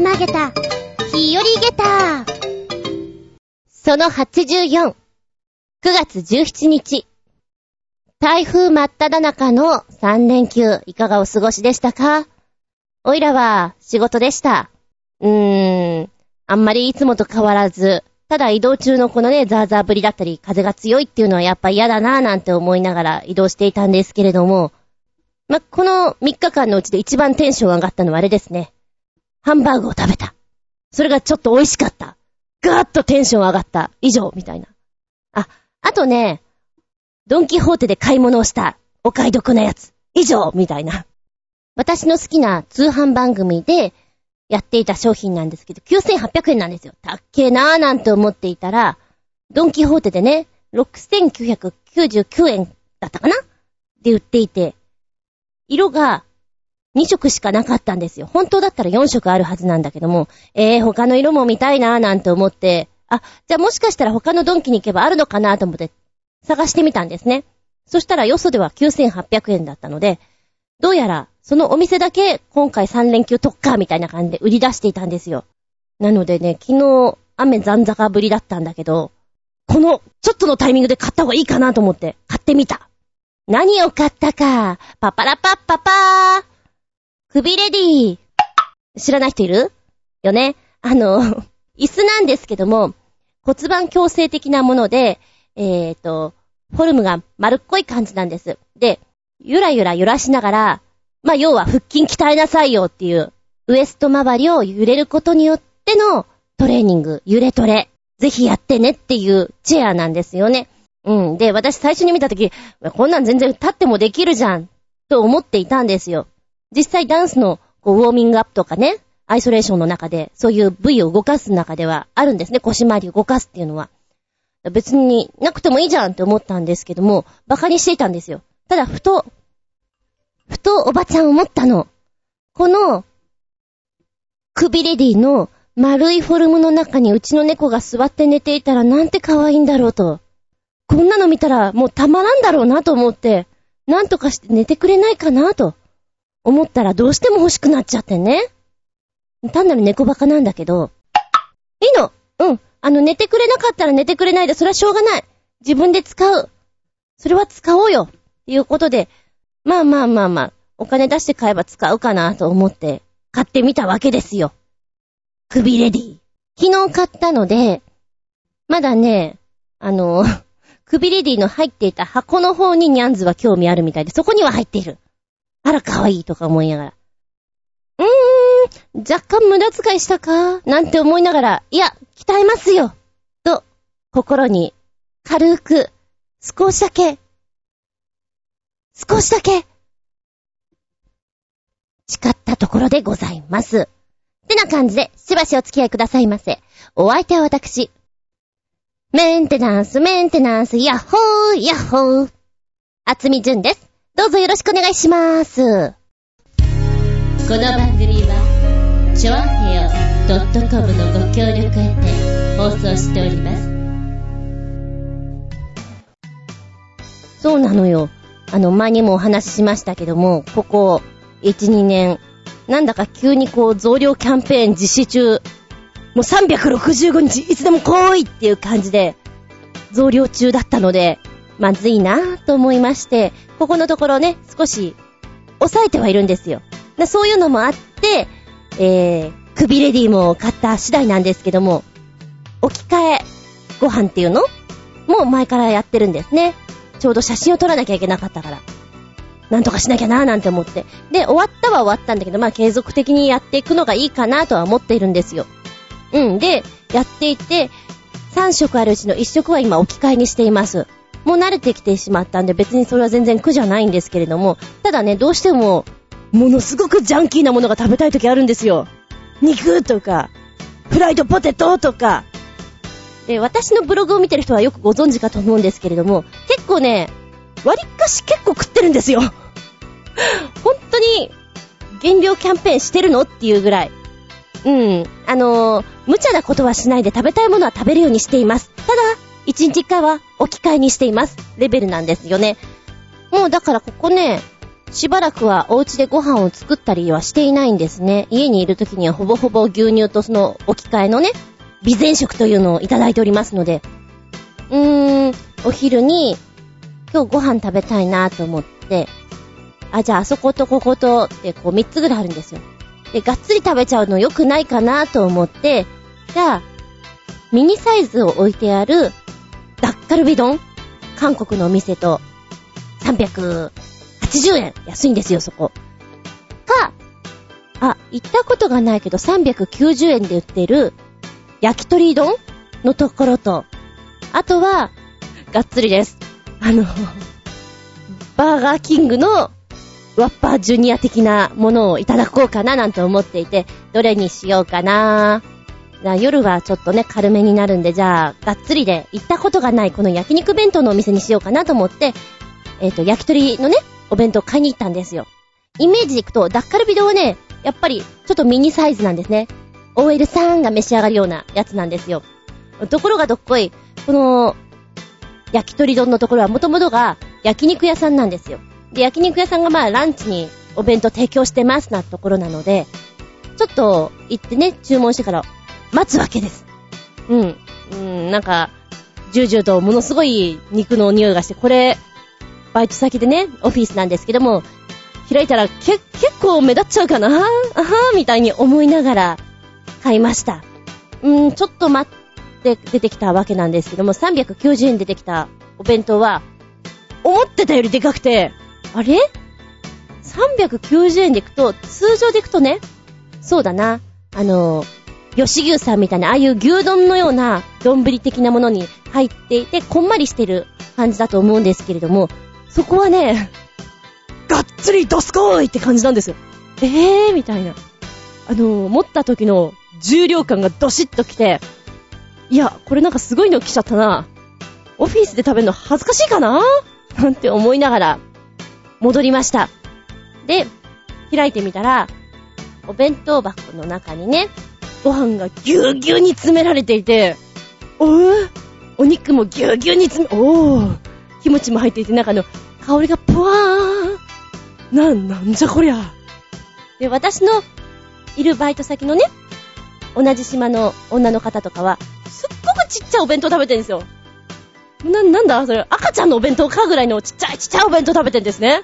まげた、日和げた。その84、9月17日。台風真っ只中の3連休、いかがお過ごしでしたか？おいらは仕事でした。うーん、あんまりいつもと変わらず、ただ移動中のこのね、ザーザーぶりだったり、風が強いっていうのはやっぱ嫌だなぁなんて思いながら移動していたんですけれども、ま、この3日間のうちで一番テンション上がったのはあれですね。ハンバーグを食べた。それがちょっと美味しかった。ガーッとテンション上がった。以上、みたいな。あ、あとね、ドンキホーテで買い物をした。お買い得なやつ。以上、みたいな。私の好きな通販番組でやっていた商品なんですけど、9800円なんですよ。たっけーなーなんて思っていたら、ドンキホーテでね、6999円だったかな？で売っていて、色が2色しかなかったんですよ。本当だったら4色あるはずなんだけども、えー、他の色も見たいなーなんて思って、あ、じゃあもしかしたら他のドンキに行けばあるのかなと思って探してみたんですね。そしたらよそでは9800円だったので、どうやらそのお店だけ今回3連休特化みたいな感じで売り出していたんですよ。なのでね、昨日雨残坂ぶりだったんだけど、このちょっとのタイミングで買った方がいいかなと思って買ってみた。何を買ったか、パパラパッパパー。首レディー。知らない人いる？よね？あの、椅子なんですけども、骨盤矯正的なもので、えっ、ー、と、フォルムが丸っこい感じなんです。で、ゆらゆら揺らしながら、まあ、要は腹筋鍛えなさいよっていう、ウエスト周りを揺れることによってのトレーニング、揺れトレ。ぜひやってねっていうチェアなんですよね。うん。で、私最初に見たとき、こんなん全然立ってもできるじゃん、と思っていたんですよ。実際ダンスのこうウォーミングアップとかね、アイソレーションの中で、そういう部位を動かす中ではあるんですね。腰回りを動かすっていうのは。別になくてもいいじゃんって思ったんですけども、馬鹿にしていたんですよ。ただ、ふと、ふとおばちゃん思ったの。この、首レディの丸いフォルムの中にうちの猫が座って寝ていたらなんて可愛いんだろうと。こんなの見たらもうたまらんだろうなと思って、なんとかして寝てくれないかなと。思ったらどうしても欲しくなっちゃってね。単なる猫バカなんだけど、いいのうん。あの、寝てくれなかったら寝てくれないで、それはしょうがない。自分で使う。それは使おうよ。っていうことで、まあまあまあまあ、お金出して買えば使うかなと思って、買ってみたわけですよ。首レディ。昨日買ったので、まだね、あの、首レディの入っていた箱の方にニャンズは興味あるみたいで、そこには入っている。あら、かわいいとか思いながら。うーん、若干無駄遣いしたか？なんて思いながら、いや、鍛えますよと、心に、軽く、少しだけ、少しだけ、誓ったところでございます。ってな感じで、しばしお付き合いくださいませ。お相手は私。メンテナンス、メンテナンス、ヤッホー、ヤッホー。あつみじゅんです。どうぞよろしくお願いします。この番組は、ちょあへよ .com のご協力へて放送しております。そうなのよ。あの、前にもお話ししましたけども、ここ、1、2年、なんだか急にこう、増量キャンペーン実施中、もう365日いつでも来いっていう感じで、増量中だったので、まずいなぁと思いまして、ここのところね、少し、抑えてはいるんですよ。そういうのもあって、えー、首レディも買った次第なんですけども、置き換えご飯っていうの？もう前からやってるんですね。ちょうど写真を撮らなきゃいけなかったから。なんとかしなきゃなーなんて思って。で、終わったは終わったんだけど、まあ継続的にやっていくのがいいかなとは思っているんですよ。うん。で、やっていて、3食あるうちの1食は今置き換えにしています。もう慣れてきてしまったんで別にそれは全然苦じゃないんですけれども、ただね、どうしても、ものすごくジャンキーなものが食べたい時あるんですよ。肉とか、フライドポテトとか。で、私のブログを見てる人はよくご存知かと思うんですけれども、結構ね、割かし結構食ってるんですよ。本当に、減量キャンペーンしてるのっていうぐらい。うん。あのー、無茶なことはしないで食べたいものは食べるようにしています。ただ、一日一回は置き換えにしています。レベルなんですよね。もうだからここね、しばらくはお家でご飯を作ったりはしていないんですね。家にいる時にはほぼほぼ牛乳とその置き換えのね、備前食というのをいただいておりますので、うーん、お昼に今日ご飯食べたいなと思って、あ、じゃああそことこことってこう3つぐらいあるんですよ。で、がっつり食べちゃうの良くないかなと思って、じゃあ、ミニサイズを置いてあるダッカルビ丼？韓国のお店と380円安いんですよ、そこ。か、あ、行ったことがないけど390円で売ってる焼き鳥丼のところと、あとは、がっつりです。あの、バーガーキングのワッパージュニア的なものをいただこうかななんて思っていて、どれにしようかな夜はちょっとね、軽めになるんで、じゃあ、がっつりで行ったことがないこの焼肉弁当のお店にしようかなと思って、えっ、ー、と、焼き鳥のね、お弁当買いに行ったんですよ。イメージでいくと、ダッカルビドはね、やっぱり、ちょっとミニサイズなんですね。OL さんが召し上がるようなやつなんですよ。ところがどっこい、この、焼き鳥丼のところはもともとが焼肉屋さんなんですよ。で、焼肉屋さんがまあランチにお弁当提供してますなところなので、ちょっと行ってね、注文してから待つわけです。うん。うん、なんか、ジュージューとものすごい肉の匂いがして、これ、バイト先でね、オフィスなんですけども、開いたらけ、結構目立っちゃうかな？あはーみたいに思いながら買いました。うん、ちょっと待って出てきたわけなんですけども、390円出てきたお弁当は、思ってたよりでかくて、あれ ?390 円でいくと、通常でいくとね、そうだな、あの、吉牛さんみたいな、ああいう牛丼のような丼的なものに入っていて、こんまりしてる感じだと思うんですけれども、そこはね、がっつりドスコーイって感じなんですよ。えーみたいな。あの、持った時の重量感がドシッときて、いや、これなんかすごいの来ちゃったな。オフィスで食べるの恥ずかしいかな？なんて思いながら戻りました。で、開いてみたら、お弁当箱の中にね、ご飯がぎゅうぎゅうに詰められていて、おぅお肉もぎゅうぎゅうに詰め、おーキムチも入っていて、中の香りがぷわーん。な、なんじゃこりゃ。で、私のいるバイト先のね、同じ島の女の方とかは、すっごくちっちゃいお弁当食べてるんですよ。な、なんだそれ、赤ちゃんのお弁当かぐらいのちっちゃいちっちゃいお弁当食べてるんですね。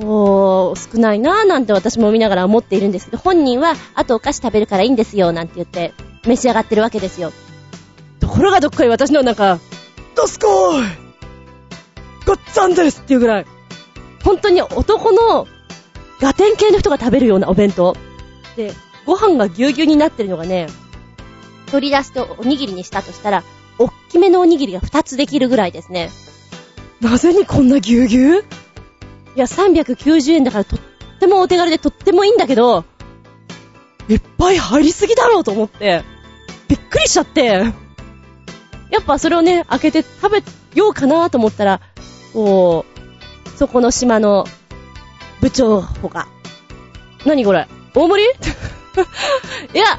おー、少ないなぁなんて私も見ながら思っているんですけど、本人は、あとお菓子食べるからいいんですよ、なんて言って、召し上がってるわけですよ。ところがどっかい私のなんか、どすこーいごっつぁんですっていうぐらい、本当に男の、ガテン系の人が食べるようなお弁当。で、ご飯がぎゅうぎゅうになってるのがね、取り出しておにぎりにしたとしたら、おっきめのおにぎりが2つできるぐらいですね。なぜにこんなぎゅうぎゅう？いや、390円だからとってもお手軽でとってもいいんだけど、いっぱい入りすぎだろうと思って、びっくりしちゃって、やっぱそれをね、開けて食べようかなと思ったら、こう、そこの島の部長ほか、何これ？大盛り？いや、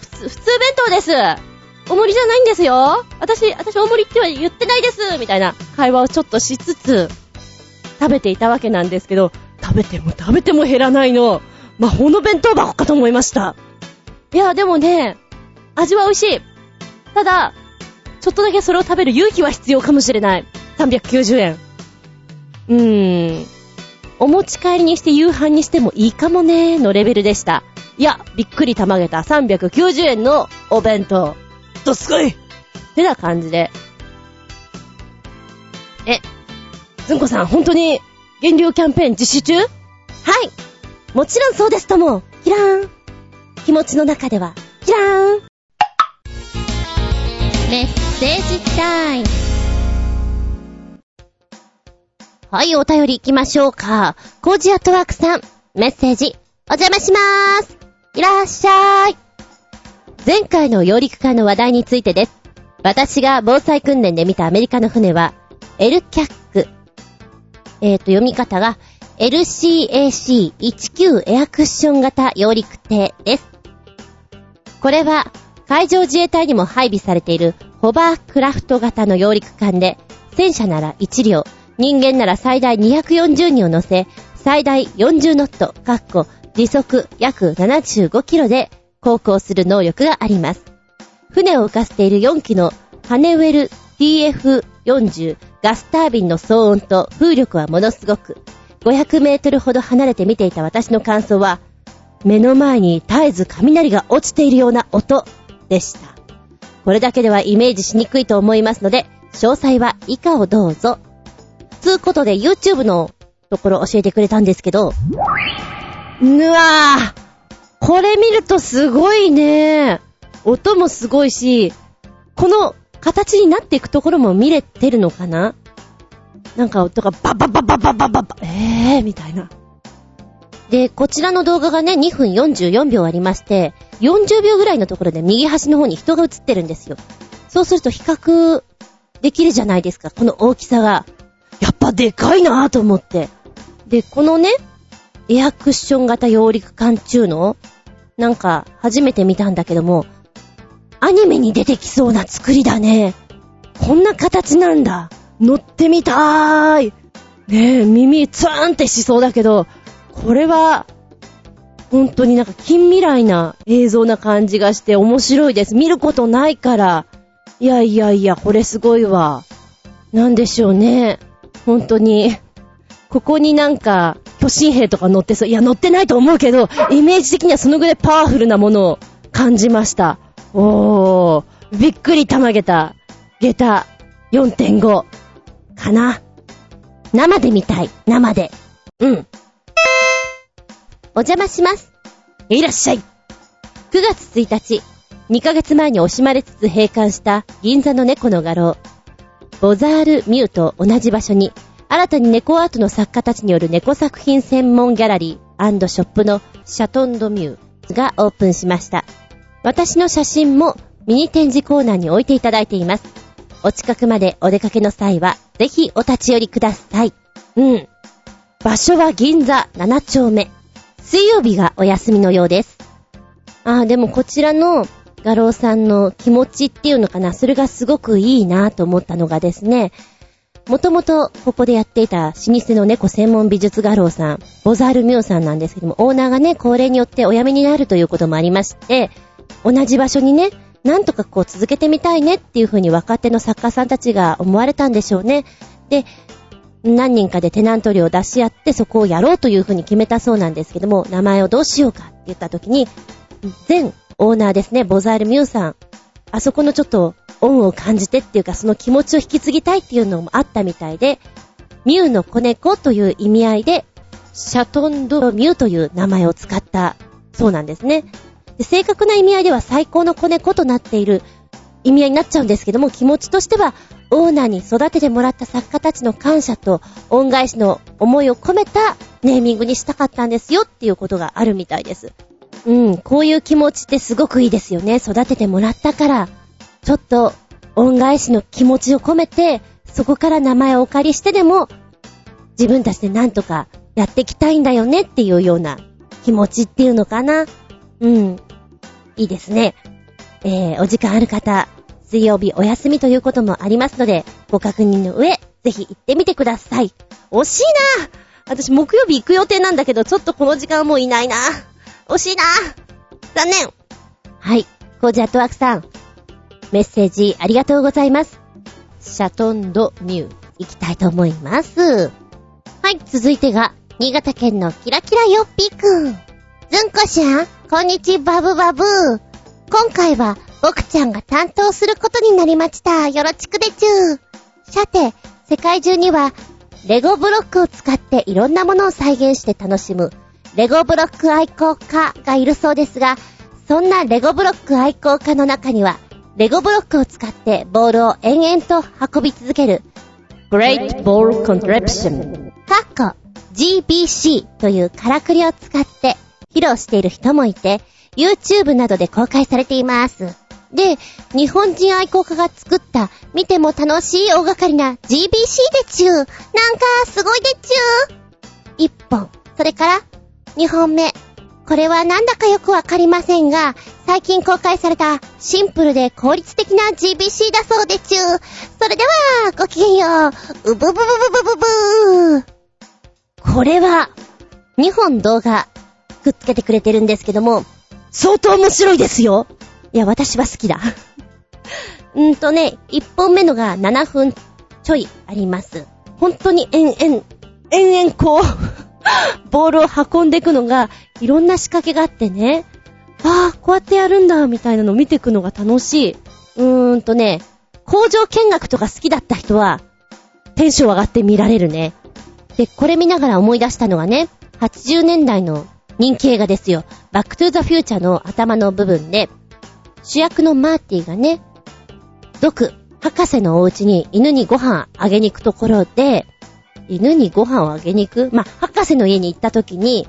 普通、普通弁当です。お盛りじゃないんですよ。私、私お盛りっては言ってないです。みたいな会話をちょっとしつつ、食べていたわけなんですけど、食べても食べても減らないの、魔法の弁当箱かと思いました。いや、でもね、味は美味しい。ただ、ちょっとだけそれを食べる勇気は必要かもしれない。390円。うーん。お持ち帰りにして夕飯にしてもいいかもねのレベルでした。いや、びっくりたまげた390円のお弁当。どすこいってな感じで。え、ずんこさん、本当に、減量キャンペーン実施中？はいもちろんそうですとも、キラーン気持ちの中では、キラーンメッセージタイム。はい、お便り行きましょうか。コージアットワークさん、メッセージ、お邪魔しまーす。いらっしゃい。前回の揚陸艦の話題についてです。私が防災訓練で見たアメリカの船は、エルキャックえっ、ー、と、読み方が LCAC19 エアクッション型揚陸艇です。これは海上自衛隊にも配備されているホバークラフト型の揚陸艦で、戦車なら1両、人間なら最大240人を乗せ、最大40ノット、かっこ時速約75キロで航行する能力があります。船を浮かせている4機のハネウェル TF40 ガスタービンの騒音と風力はものすごく、500メートルほど離れて見ていた私の感想は、目の前に絶えず雷が落ちているような音でした。これだけではイメージしにくいと思いますので、詳細は以下をどうぞ。つうことで YouTube のところ教えてくれたんですけど、ぬわぁこれ見るとすごいね。音もすごいし、この形になっていくところも見れてるのかな？なんか音がババババババババ、えーみたいな。で、こちらの動画がね、2分44秒ありまして、40秒ぐらいのところで右端の方に人が映ってるんですよ。そうすると比較できるじゃないですか、この大きさが。やっぱでかいなぁと思って。で、このね、エアクッション型揚陸艦中の、なんか初めて見たんだけども、アニメに出てきそうな作りだね。こんな形なんだ。乗ってみたーい。ねえ、耳ツーンってしそうだけど、これは、本当になんか近未来な映像な感じがして面白いです。見ることないから。いやいやいや、これすごいわ。なんでしょうね。本当に。ここになんか、巨神兵とか乗ってそう。いや、乗ってないと思うけど、イメージ的にはそのぐらいパワフルなものを感じました。おー、びっくりたまげた。下駄4.5。かな。生で見たい。生で。うん。お邪魔します。いらっしゃい。9月1日、2ヶ月前に惜しまれつつ閉館した銀座の猫の画廊。ボザール・ミューと同じ場所に、新たに猫アートの作家たちによる猫作品専門ギャラリーショップのシャトンドミューがオープンしました。私の写真もミニ展示コーナーに置いていただいています。お近くまでお出かけの際は、ぜひお立ち寄りください。うん。場所は銀座7丁目。水曜日がお休みのようです。ああ、でもこちらの画廊さんの気持ちっていうのかな、それがすごくいいなと思ったのがですね、もともとここでやっていた老舗の猫専門美術画廊さん、ボザールミューさんなんですけども、オーナーがね、高齢によってお辞めになるということもありまして、同じ場所にね、なんとかこう続けてみたいねっていう風に若手の作家さんたちが思われたんでしょうね。で、何人かでテナント料を出し合ってそこをやろうという風に決めたそうなんですけども、名前をどうしようかって言った時に、全オーナーですね、ボザールミューさん、あそこのちょっと恩を感じてっていうかその気持ちを引き継ぎたいっていうのもあったみたいで、ミューの子猫という意味合いで、シャトンドミューという名前を使ったそうなんですね。正確な意味合いでは最高の子猫となっている意味合いになっちゃうんですけども、気持ちとしては、オーナーに育ててもらった作家たちの感謝と恩返しの思いを込めたネーミングにしたかったんですよっていうことがあるみたいです。うん、こういう気持ちってすごくいいですよね。育ててもらったから、ちょっと恩返しの気持ちを込めて、そこから名前をお借りしてでも、自分たちでなんとかやっていきたいんだよねっていうような気持ちっていうのかな。うん。いいですね。えー、お時間ある方、水曜日お休みということもありますので、ご確認の上、ぜひ行ってみてください。惜しいな私木曜日行く予定なんだけど、ちょっとこの時間もういないな惜しいな残念はい、コージアットワークさん、メッセージありがとうございます。シャトンドミュー、行きたいと思います。はい、続いてが、新潟県のキラキラヨッピーくん。ずんこしゃん、こんにちバブバブ。今回は、僕ちゃんが担当することになりました。よろちくでちゅー。さて、世界中には、レゴブロックを使っていろんなものを再現して楽しむ、レゴブロック愛好家がいるそうですが、そんなレゴブロック愛好家の中には、レゴブロックを使ってボールを延々と運び続ける、Great Ball Contraption、かっこ GBC というからくりを使って披露している人もいて、YouTube などで公開されています。で、日本人愛好家が作った見ても楽しい大掛かりな GBC でちゅう。なんかすごいでちゅう。一本。それから、二本目。これはなんだかよくわかりませんが、最近公開されたシンプルで効率的な GBC だそうでちゅう。それでは、ごきげんよう。うぶぶぶぶぶぶぶー。これは、2本動画くっつけてくれてるんですけども、相当面白いですよいや、私は好きだ。うんとね、1本目のが7分ちょいあります。本当に延々、延々こう ボールを運んでいくのが、いろんな仕掛けがあってね、ああ、こうやってやるんだ、みたいなのを見ていくのが楽しい。うーんとね、工場見学とか好きだった人は、テンション上がって見られるね。で、これ見ながら思い出したのがね、80年代の人気映画ですよ。バックトゥーザフューチャーの頭の部分で、主役のマーティがね、ドク、博士のお家に犬にご飯あげに行くところで、犬にご飯をあげに行く？まあ、博士の家に行った時に、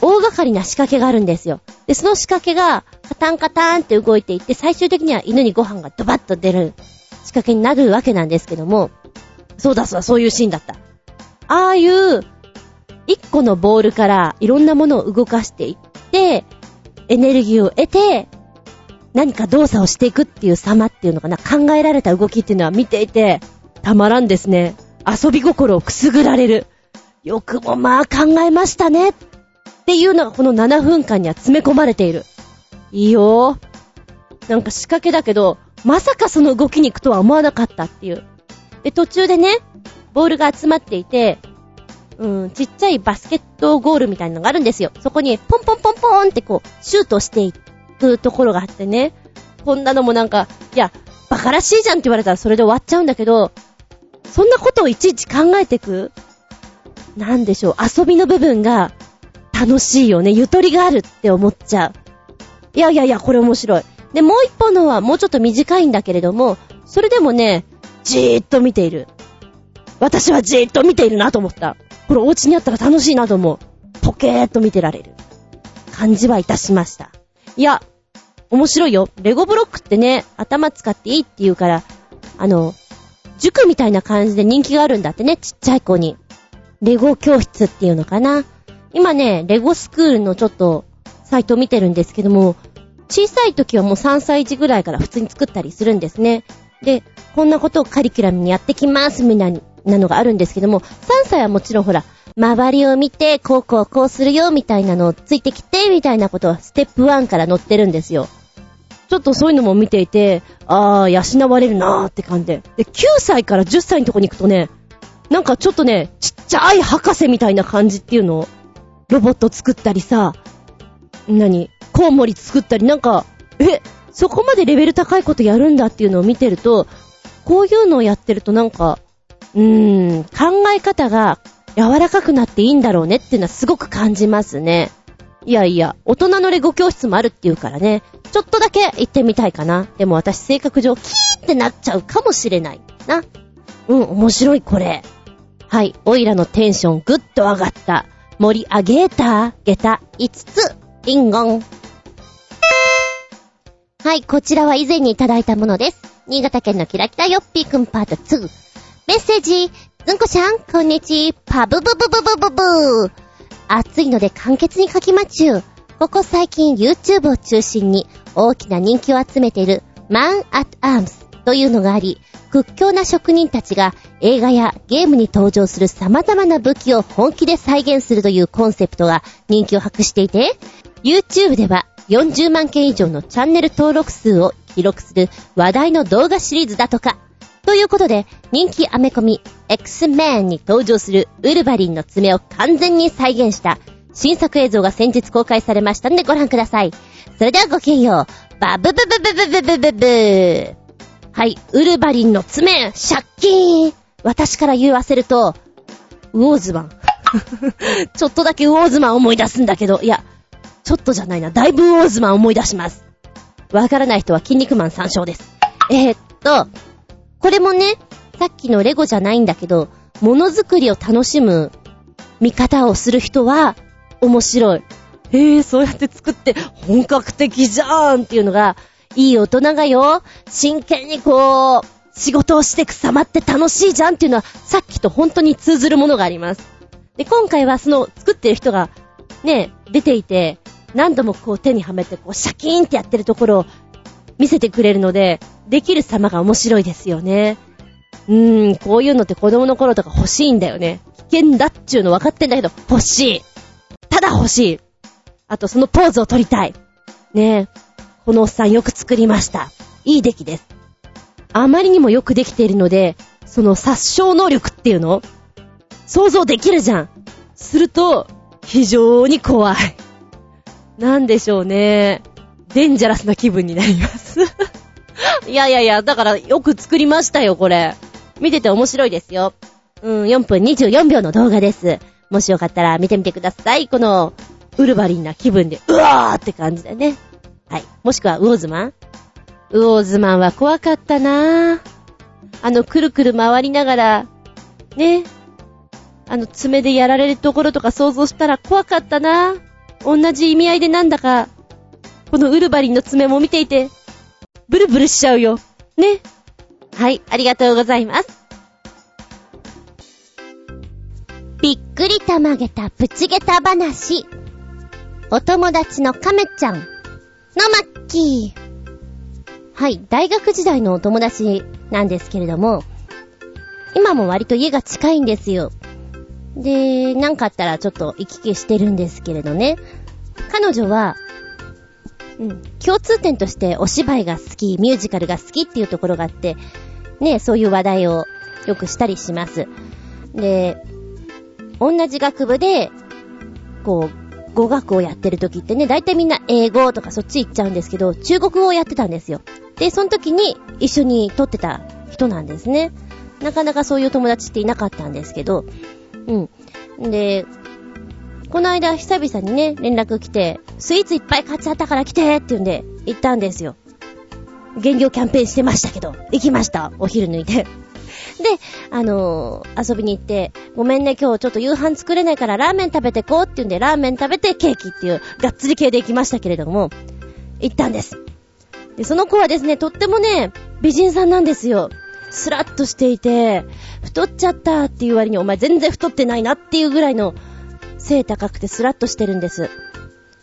大掛かりな仕掛けがあるんですよ。で、その仕掛けが、カタンカタンって動いていって、最終的には犬にご飯がドバッと出る仕掛けになるわけなんですけども、そうだそうだ、そういうシーンだった。ああいう、一個のボールからいろんなものを動かしていって、エネルギーを得て、何か動作をしていくっていう様っていうのかな、考えられた動きっていうのは見ていて、たまらんですね。遊び心をくすぐられる。よくもまあ考えましたね。っていうのがこの7分間には詰め込まれている。いいよなんか仕掛けだけど、まさかその動きに行くとは思わなかったっていう。で、途中でね、ボールが集まっていて、うん、ちっちゃいバスケットゴールみたいなのがあるんですよ。そこにポンポンポンポンってこう、シュートしていくところがあってね。こんなのもなんか、いや、バカらしいじゃんって言われたらそれで終わっちゃうんだけど、そんなことをいちいち考えてくなんでしょう、遊びの部分が楽しいよね。ゆとりがあるって思っちゃう。いやいやいや、これ面白い。で、もう一本のはもうちょっと短いんだけれども、それでもね、じーっと見ている。私はじーっと見ているなと思った。これお家にあったら楽しいなと思う。ポケーっと見てられる。感じはいたしました。いや、面白いよ。レゴブロックってね、頭使っていいって言うから、あの、塾みたいな感じで人気があるんだってね、ちっちゃい子に。レゴ教室っていうのかな。今ね、レゴスクールのちょっと、サイトを見てるんですけども、小さい時はもう3歳児ぐらいから普通に作ったりするんですね。で、こんなことをカリキュラムにやってきますみたいなのがあるんですけども、3歳はもちろんほら、周りを見て、こうこうこうするよみたいなのをついてきて、みたいなことはステップ1から載ってるんですよ。ちょっとそういうのも見ていて、あー、養われるなーって感じで。で、9歳から10歳のとこに行くとね、なんかちょっとね、ちっちゃい博士みたいな感じっていうのを、ロボット作ったりさ、何コウモリ作ったり、なんか、え、そこまでレベル高いことやるんだっていうのを見てると、こういうのをやってるとなんか、うーん、考え方が柔らかくなっていいんだろうねっていうのはすごく感じますね。いやいや、大人のレゴ教室もあるっていうからね、ちょっとだけ行ってみたいかな。でも私性格上キーってなっちゃうかもしれない。な。うん、面白いこれ。はい、オイラのテンションぐっと上がった。盛り上げた、下駄5つ、リンゴン。はい、こちらは以前にいただいたものです。新潟県のキラキラヨッピーくんパート2。メッセージ、ずんこちゃん、こんにちパブブブブブブブ。暑いので簡潔に書きまちゅう。ここ最近 YouTube を中心に大きな人気を集めている Man at Arms というのがあり、屈強な職人たちが映画やゲームに登場する様々な武器を本気で再現するというコンセプトが人気を博していて、YouTube では40万件以上のチャンネル登録数を記録する話題の動画シリーズだとか。ということで、人気アメコミ X-Men に登場するウルヴァリンの爪を完全に再現した新作映像が先日公開されましたのでご覧ください。それではごきげんよう。バブブブブブブブブブはい、ウルヴァリンの爪、シャッキーン私から言わせると、ウォーズマン。ちょっとだけウォーズマン思い出すんだけど、いや、ちょっとじゃないな、だいぶウォーズマン思い出します。わからない人は筋肉マン参照です。えー、っと、これもね、さっきのレゴじゃないんだけど、ものづくりを楽しむ見方をする人は、面白い。へえ、そうやって作って本格的じゃーんっていうのが、いい大人がよ、真剣にこう、仕事をしてく様って楽しいじゃんっていうのは、さっきと本当に通ずるものがあります。で、今回はその作ってる人が、ね、出ていて、何度もこう手にはめてこうシャキーンってやってるところを見せてくれるので、できる様が面白いですよね。うーん、こういうのって子供の頃とか欲しいんだよね。危険だっちゅうの分かってんだけど、欲しい。ただ欲しい。あとそのポーズを撮りたい。ねえ。このおっさんよく作りました。いい出来です。あまりにもよくできているので、その殺傷能力っていうの想像できるじゃん。すると、非常に怖い。なんでしょうね。デンジャラスな気分になりますいやいやいや、だからよく作りましたよ、これ。見てて面白いですよ。うん、4分24秒の動画です。もしよかったら見てみてください。この、ウルバリンな気分で、うわーって感じだね。はい。もしくは、ウォーズマンウォーズマンは怖かったなぁ。あの、くるくる回りながら、ね。あの、爪でやられるところとか想像したら怖かったなぁ。同じ意味合いでなんだか、このウルバリンの爪も見ていて、ブルブルしちゃうよ。ね。はい、ありがとうございます。びっくりたまげたプチゲタ話。お友達のカメちゃんのマッキー。はい、大学時代のお友達なんですけれども、今も割と家が近いんですよ。で、なんかあったらちょっと行き来してるんですけれどね。彼女は、うん、共通点としてお芝居が好き、ミュージカルが好きっていうところがあって、ね、そういう話題をよくしたりします。で、同じ学部で、こう、語学をやってる時ってね、だいたいみんな英語とかそっち行っちゃうんですけど、中国語をやってたんですよ。で、その時に一緒に撮ってた人なんですね。なかなかそういう友達っていなかったんですけど、うん。で、この間久々にね、連絡来て、スイーツいっぱい買っちゃったから来てって言うんで、行ったんですよ。減業キャンペーンしてましたけど、行きました。お昼抜いて。で、あのー、遊びに行って、ごめんね、今日ちょっと夕飯作れないからラーメン食べてこうって言うんで、ラーメン食べてケーキっていう、がっつり系で行きましたけれども、行ったんです。で、その子はですね、とってもね、美人さんなんですよ。スラッとしていて、太っちゃったっていう割にお前全然太ってないなっていうぐらいの背高くてスラッとしてるんです。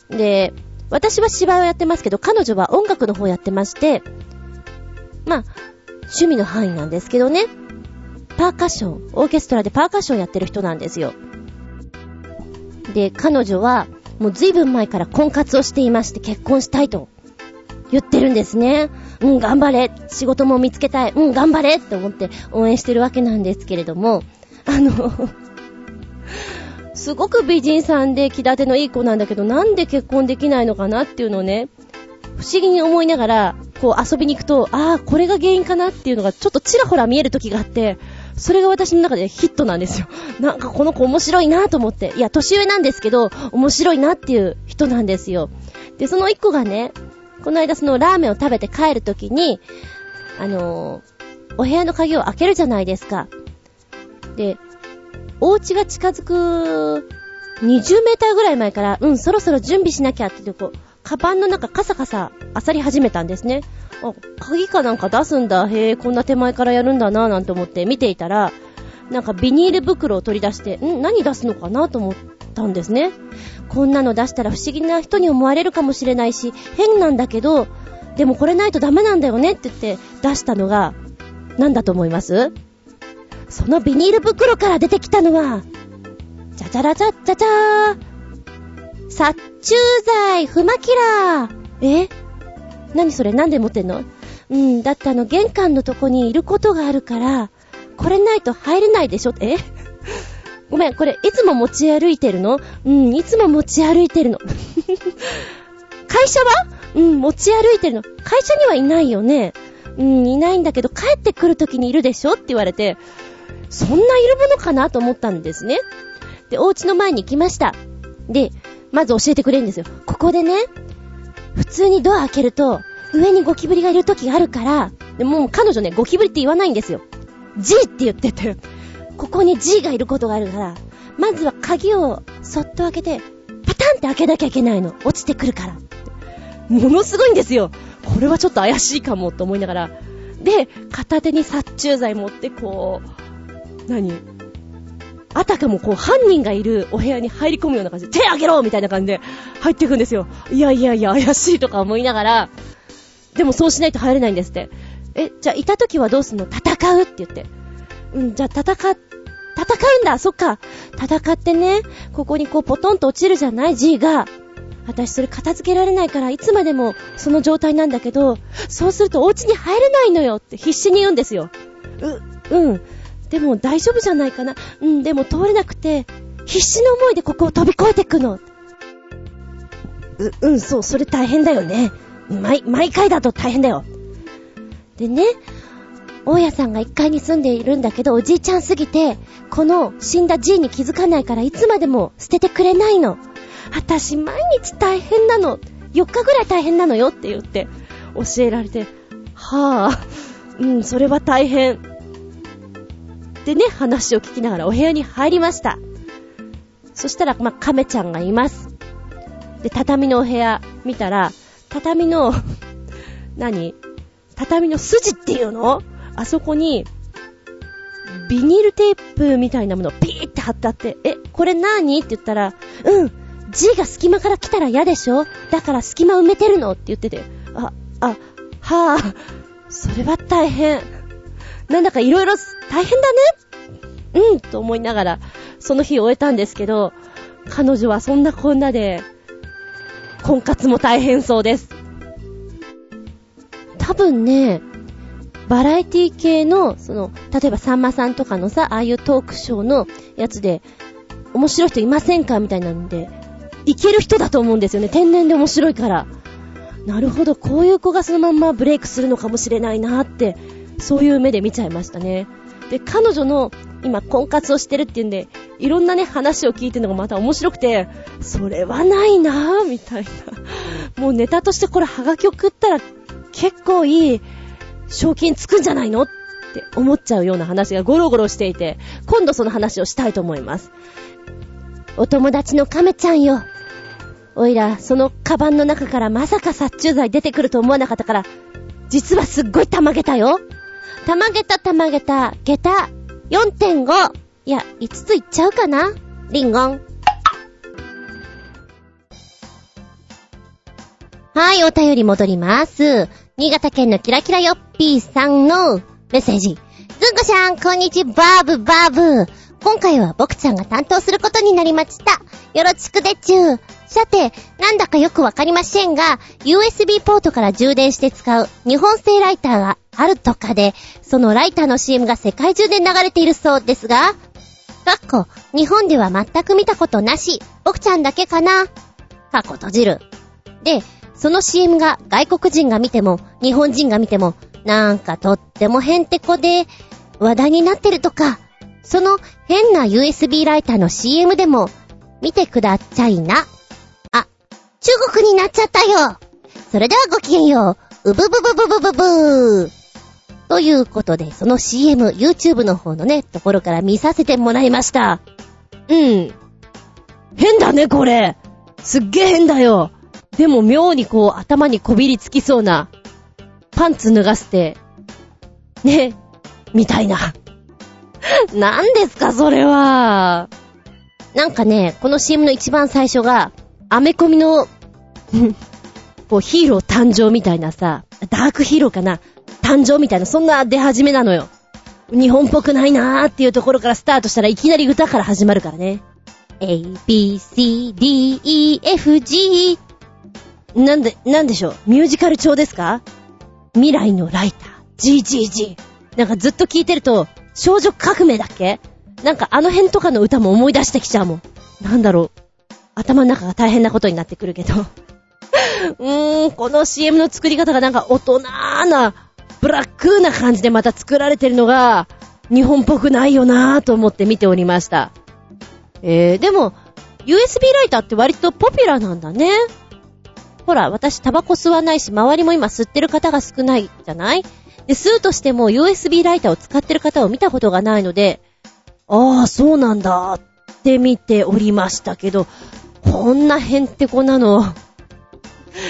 で、私は芝居をやってますけど、彼女は音楽の方やってまして、まあ、趣味の範囲なんですけどね、パーカッション、オーケストラでパーカッションやってる人なんですよ。で、彼女は、もう随分前から婚活をしていまして結婚したいと言ってるんですね。うん、頑張れ。仕事も見つけたい。うん、頑張れって思って応援してるわけなんですけれども、あのすごく美人さんで気立てのいい子なんだけど、なんで結婚できないのかなっていうのをね、不思議に思いながら、こう遊びに行くと、ああ、これが原因かなっていうのがちょっとちらほら見える時があって、それが私の中でヒットなんですよ。なんかこの子面白いなと思って。いや、年上なんですけど、面白いなっていう人なんですよ。で、その一個がね、この間そのラーメンを食べて帰るときに、あのー、お部屋の鍵を開けるじゃないですか。で、お家が近づく20メーターぐらい前から、うん、そろそろ準備しなきゃってこう、カバンの中カサカサ漁り始めたんですね。あ、鍵かなんか出すんだ。へえ、こんな手前からやるんだなぁなんて思って見ていたら、なんかビニール袋を取り出して、ん何出すのかなと思ったんですね。こんなの出したら不思議な人に思われるかもしれないし、変なんだけど、でもこれないとダメなんだよねって言って出したのが、何だと思います？そのビニール袋から出てきたのは、じゃじゃらじゃじゃじゃー。殺虫剤、フマキラー。え？何それ？なんで持ってんの？うん、だってあの玄関のとこにいることがあるから、これないと入れないでしょ？え？ごめん、これ、いつも持ち歩いてるの？うん、いつも持ち歩いてるの。会社は？うん、持ち歩いてるの。会社にはいないよね。うん、いないんだけど、帰ってくるときにいるでしょ？って言われて、そんないるものかなと思ったんですね。で、お家の前に行きました。で、まず教えてくれるんですよ。ここでね、普通にドア開けると、上にゴキブリがいる時があるから、でもう彼女ね、ゴキブリって言わないんですよ。G って言ってて、ここに G がいることがあるから、まずは鍵をそっと開けて、パタンって開けなきゃいけないの。落ちてくるから。ものすごいんですよ。これはちょっと怪しいかもと思いながら。で、片手に殺虫剤持ってこう、何？あたかもこう犯人がいるお部屋に入り込むような感じで、手あげろみたいな感じで入っていくんですよ。いやいやいや、怪しいとか思いながら、でもそうしないと入れないんですって。え、じゃあいた時はどうすんの？戦うって言って。うん、じゃあ戦戦うんだそっか戦ってね、ここにこうポトンと落ちるじゃない ?G が。私それ片付けられないからいつまでもその状態なんだけど、そうするとお家に入れないのよって必死に言うんですよ。う、うん。でも大丈夫じゃないかな。うん、でも通れなくて、必死の思いでここを飛び越えてくの。う、うん、そう、それ大変だよね。毎、毎回だと大変だよ。でね、大家さんが1階に住んでいるんだけど、おじいちゃんすぎて、この死んだ G に気づかないからいつまでも捨ててくれないの。私毎日大変なの。4日ぐらい大変なのよって言って教えられて、はぁ、あ、うん、それは大変。でね、話を聞きながらお部屋に入りました。そしたら、まあ、亀ちゃんがいます。で、畳のお部屋見たら、畳の 何？畳の筋っていうの？あそこに、ビニールテープみたいなものをピーって貼ってあって、え、これ何？って言ったら、うん、G が隙間から来たら嫌でしょ？だから隙間埋めてるの？って言ってて、あ、あ、はぁ、あ、それは大変。なんだか色々大変だねうん、と思いながら、その日終えたんですけど、彼女はそんなこんなで、婚活も大変そうです。多分ね、バラエティ系の、その、例えばさんまさんとかのさ、ああいうトークショーのやつで、面白い人いませんかみたいなんで、いける人だと思うんですよね。天然で面白いから。なるほど、こういう子がそのまんまブレイクするのかもしれないなって、そういう目で見ちゃいましたね。で、彼女の今婚活をしてるっていうんで、いろんなね、話を聞いてるのがまた面白くて、それはないなぁ、みたいな。もうネタとしてこれハガキを食ったら結構いい賞金つくんじゃないのって思っちゃうような話がゴロゴロしていて、今度その話をしたいと思います。お友達の亀ちゃんよ。おいら、そのカバンの中からまさか殺虫剤出てくると思わなかったから、実はすっごいたまげたよ。たまげたたまげた、げた、4.5。いや、5ついっちゃうかな？リンゴン。はい、お便り戻ります。新潟県のキラキラヨッピーさんのメッセージ。ずんこしゃん、こんにちバーブバーブ。今回は僕ちゃんが担当することになりました。よろしくでちゅー。さて、なんだかよくわかりませんが、USB ポートから充電して使う日本製ライターがあるとかで、そのライターの CM が世界中で流れているそうですが、かっこ、日本では全く見たことなし、僕ちゃんだけかな。かっこ閉じる。で、その CM が外国人が見ても、日本人が見ても、なんかとってもヘンテコで話題になってるとか、その変な USB ライターの CM でも見てくださいな。あ、中国になっちゃったよ。それではごきげんよう。うぶぶぶぶぶぶぶー。ということで、その CM、YouTube の方のね、ところから見させてもらいました。うん。変だね、これ。すっげえ変だよ。でも妙にこう頭にこびりつきそうな、パンツ脱がせて、ね、みたいな。何ですか、それは。なんかね、この CM の一番最初が、アメコミの こうヒーロー誕生みたいなさ、ダークヒーローかな誕生みたいな、そんな出始めなのよ。日本っぽくないなーっていうところからスタートしたらいきなり歌から始まるからね。A, B, C, D, E, F, G なんで、なんでしょう？ミュージカル調ですか？未来のライター。GGG。なんかずっと聞いてると、少女革命だっけ？なんかあの辺とかの歌も思い出してきちゃうもん。なんだろう。頭の中が大変なことになってくるけど。うーん、この CM の作り方がなんか大人な、ブラックな感じでまた作られてるのが、日本っぽくないよなぁと思って見ておりました。えー、でも、USB ライターって割とポピュラーなんだね。ほら、私タバコ吸わないし、周りも今吸ってる方が少ないじゃない？で、吸うとしても USB ライターを使ってる方を見たことがないので、ああ、そうなんだって見ておりましたけど、こんなへんてこなの、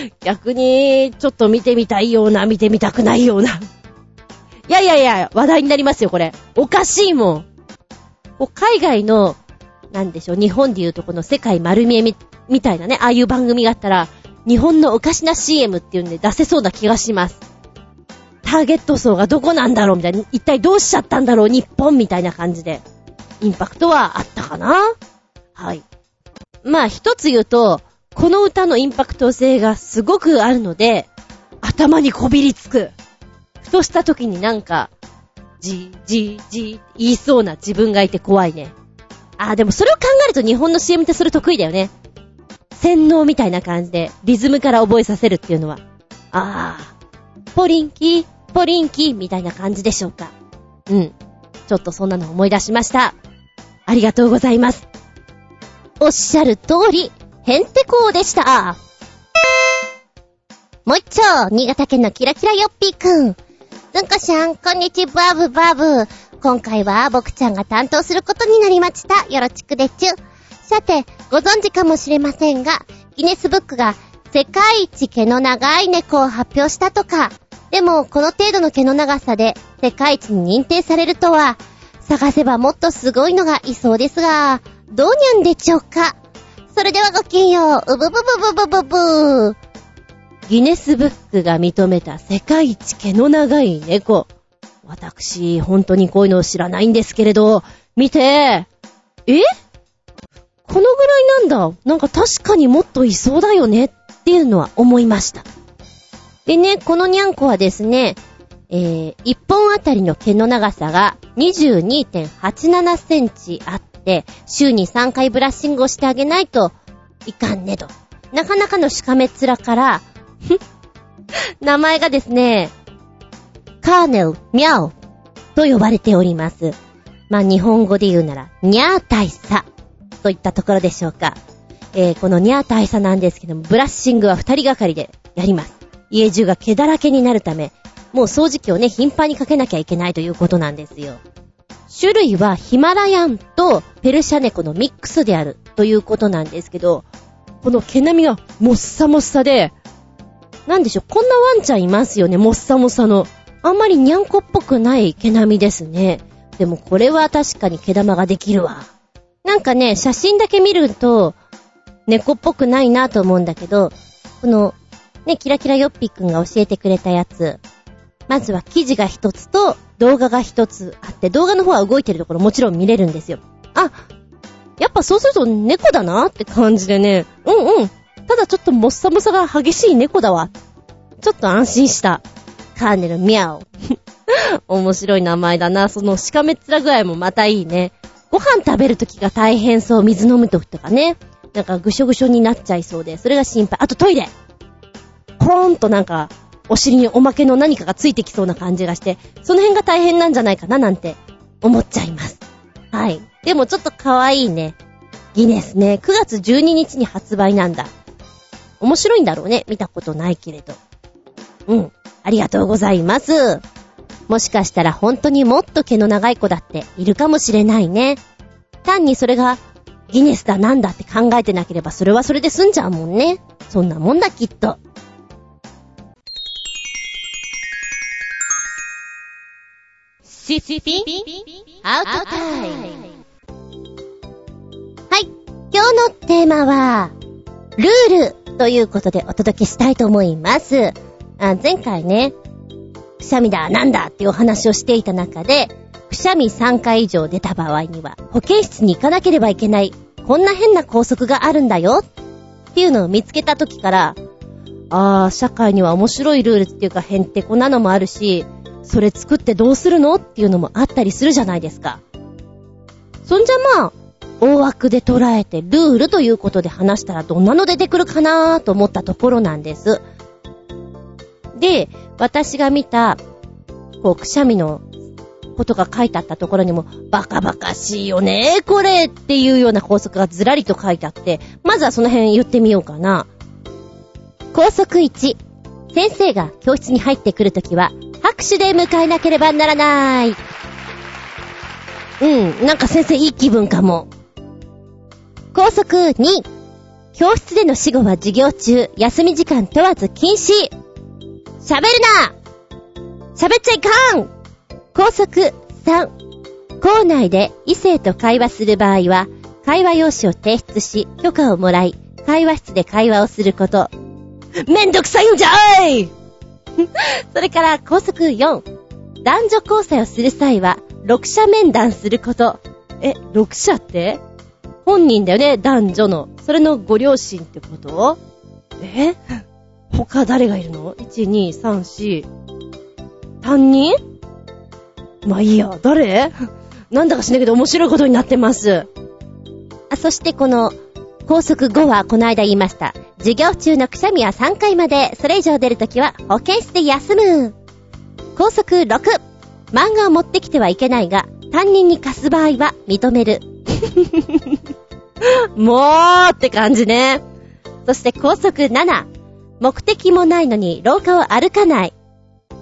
逆に、ちょっと見てみたいような、見てみたくないような。いやいやいや、話題になりますよ、これ。おかしいもん。海外の、なんでしょう、日本で言うとこの世界丸見えみ、みたいなね、ああいう番組があったら、日本のおかしな CM っていうんで出せそうな気がします。ターゲット層がどこなんだろうみたいな、一体どうしちゃったんだろう日本みたいな感じで。インパクトはあったかな？はい。まあ一つ言うと、この歌のインパクト性がすごくあるので、頭にこびりつく。ふとした時になんか、じ、じ、じ、言いそうな自分がいて怖いね。あーでもそれを考えると日本の CM ってそれ得意だよね。洗脳みたいな感じで、リズムから覚えさせるっていうのは。あー、ポリンキー、ポリンキーみたいな感じでしょうか。うん。ちょっとそんなの思い出しました。ありがとうございます。おっしゃる通り、へんてこうでした。もう一丁、新潟県のキラキラよっぴーくん。ずんこしゃん、こんにちは、ブバブ。今回は僕ちゃんが担当することになりました。よろちくでちゅ。さて、ご存知かもしれませんが、ギネスブックが世界一毛の長い猫を発表したとか。でも、この程度の毛の長さで世界一に認定されるとは、探せばもっとすごいのがいそうですが、どうにゃんでちょうか？それではごきんよう。うぶぶぶぶぶぶぶギネスブックが認めた世界一毛の長い猫。私、本当にこういうのを知らないんですけれど、見て、え？このぐらいなんだ。なんか確かにもっといそうだよねっていうのは思いました。でね、このにゃんこはですね、えー、1本あたりの毛の長さが22.87センチあって、週に3回ブラッシングをしてあげないといかんねと。なかなかのしかめ面から、名前がですね、カーネル、ミャオと呼ばれております。まあ、日本語で言うなら、ニャー大佐といったところでしょうか。えー、このニャー大佐なんですけども、ブラッシングは二人がかりでやります。家中が毛だらけになるため、もう掃除機をね、頻繁にかけなきゃいけないということなんですよ。種類はヒマラヤンとペルシャネコのミックスであるということなんですけど、この毛並みがもっさもっさで、なんでしょう、こんなワンちゃんいますよね、もっさもっさの。あんまりにゃんこっぽくない毛並みですね。でもこれは確かに毛玉ができるわ。なんかね、写真だけ見ると、猫っぽくないなと思うんだけど、この、ね、キラキラヨッピーくんが教えてくれたやつ。まずは記事が一つと動画が一つあって、動画の方は動いてるところもちろん見れるんですよ。あ、やっぱそうすると猫だなって感じでね、うんうん。ただちょっともっさもさが激しい猫だわ。ちょっと安心した。カーネルミャオ。面白い名前だな。そのしかめっ面具合もまたいいね。ご飯食べるときが大変そう。水飲むときとかね。なんかぐしょぐしょになっちゃいそうで、それが心配。あとトイレコーンとなんか、お尻におまけの何かがついてきそうな感じがして、その辺が大変なんじゃないかななんて思っちゃいます。はい。でもちょっと可愛いね。ギネスね。9月12日に発売なんだ。面白いんだろうね。見たことないけれど。うん。ありがとうございます。もしかしたら本当にもっと毛の長い子だっているかもしれないね。単にそれがギネスだなんだって考えてなければそれはそれで済んじゃうもんね。そんなもんだきっと。シシピアウトタイム。はい。今日のテーマは、ルールということでお届けしたいと思います。あ前回ね、くしゃみだ、なんだっていうお話をしていた中で、くしゃみ3回以上出た場合には、保健室に行かなければいけない、こんな変な拘束があるんだよっていうのを見つけた時から、あー、社会には面白いルールっていうか、へんてこなのもあるし、それ作ってどうするのっていうのもあったりするじゃないですか。そんじゃまあ、大枠で捉えてルールということで話したらどんなの出てくるかなーと思ったところなんです。で、私が見た、こう、くしゃみのことが書いてあったところにも、バカバカしいよね、これっていうような法則がずらりと書いてあって、まずはその辺言ってみようかな。法則1。先生が教室に入ってくるときは、拍手で迎えなければならない。うん、なんか先生いい気分かも。法則2。教室での死後は授業中、休み時間問わず禁止。喋るな喋っちゃいかん高速3。校内で異性と会話する場合は、会話用紙を提出し、許可をもらい、会話室で会話をすること。めんどくさいんじゃーい それから高速4。男女交際をする際は、六者面談すること。え、6社って？本人だよね、男女の。それのご両親ってこと？え？他誰がいるの ?1、2、3、4。担任？まあいいや、誰？なんだかしないけど面白いことになってます。あ、そしてこの、高速5はこの間言いました。授業中のくしゃみは3回まで、それ以上出るときは保健室で休む。高速6。漫画を持ってきてはいけないが、担任に貸す場合は認める。もうって感じね。そして高速7。目的もないのに廊下を歩かない。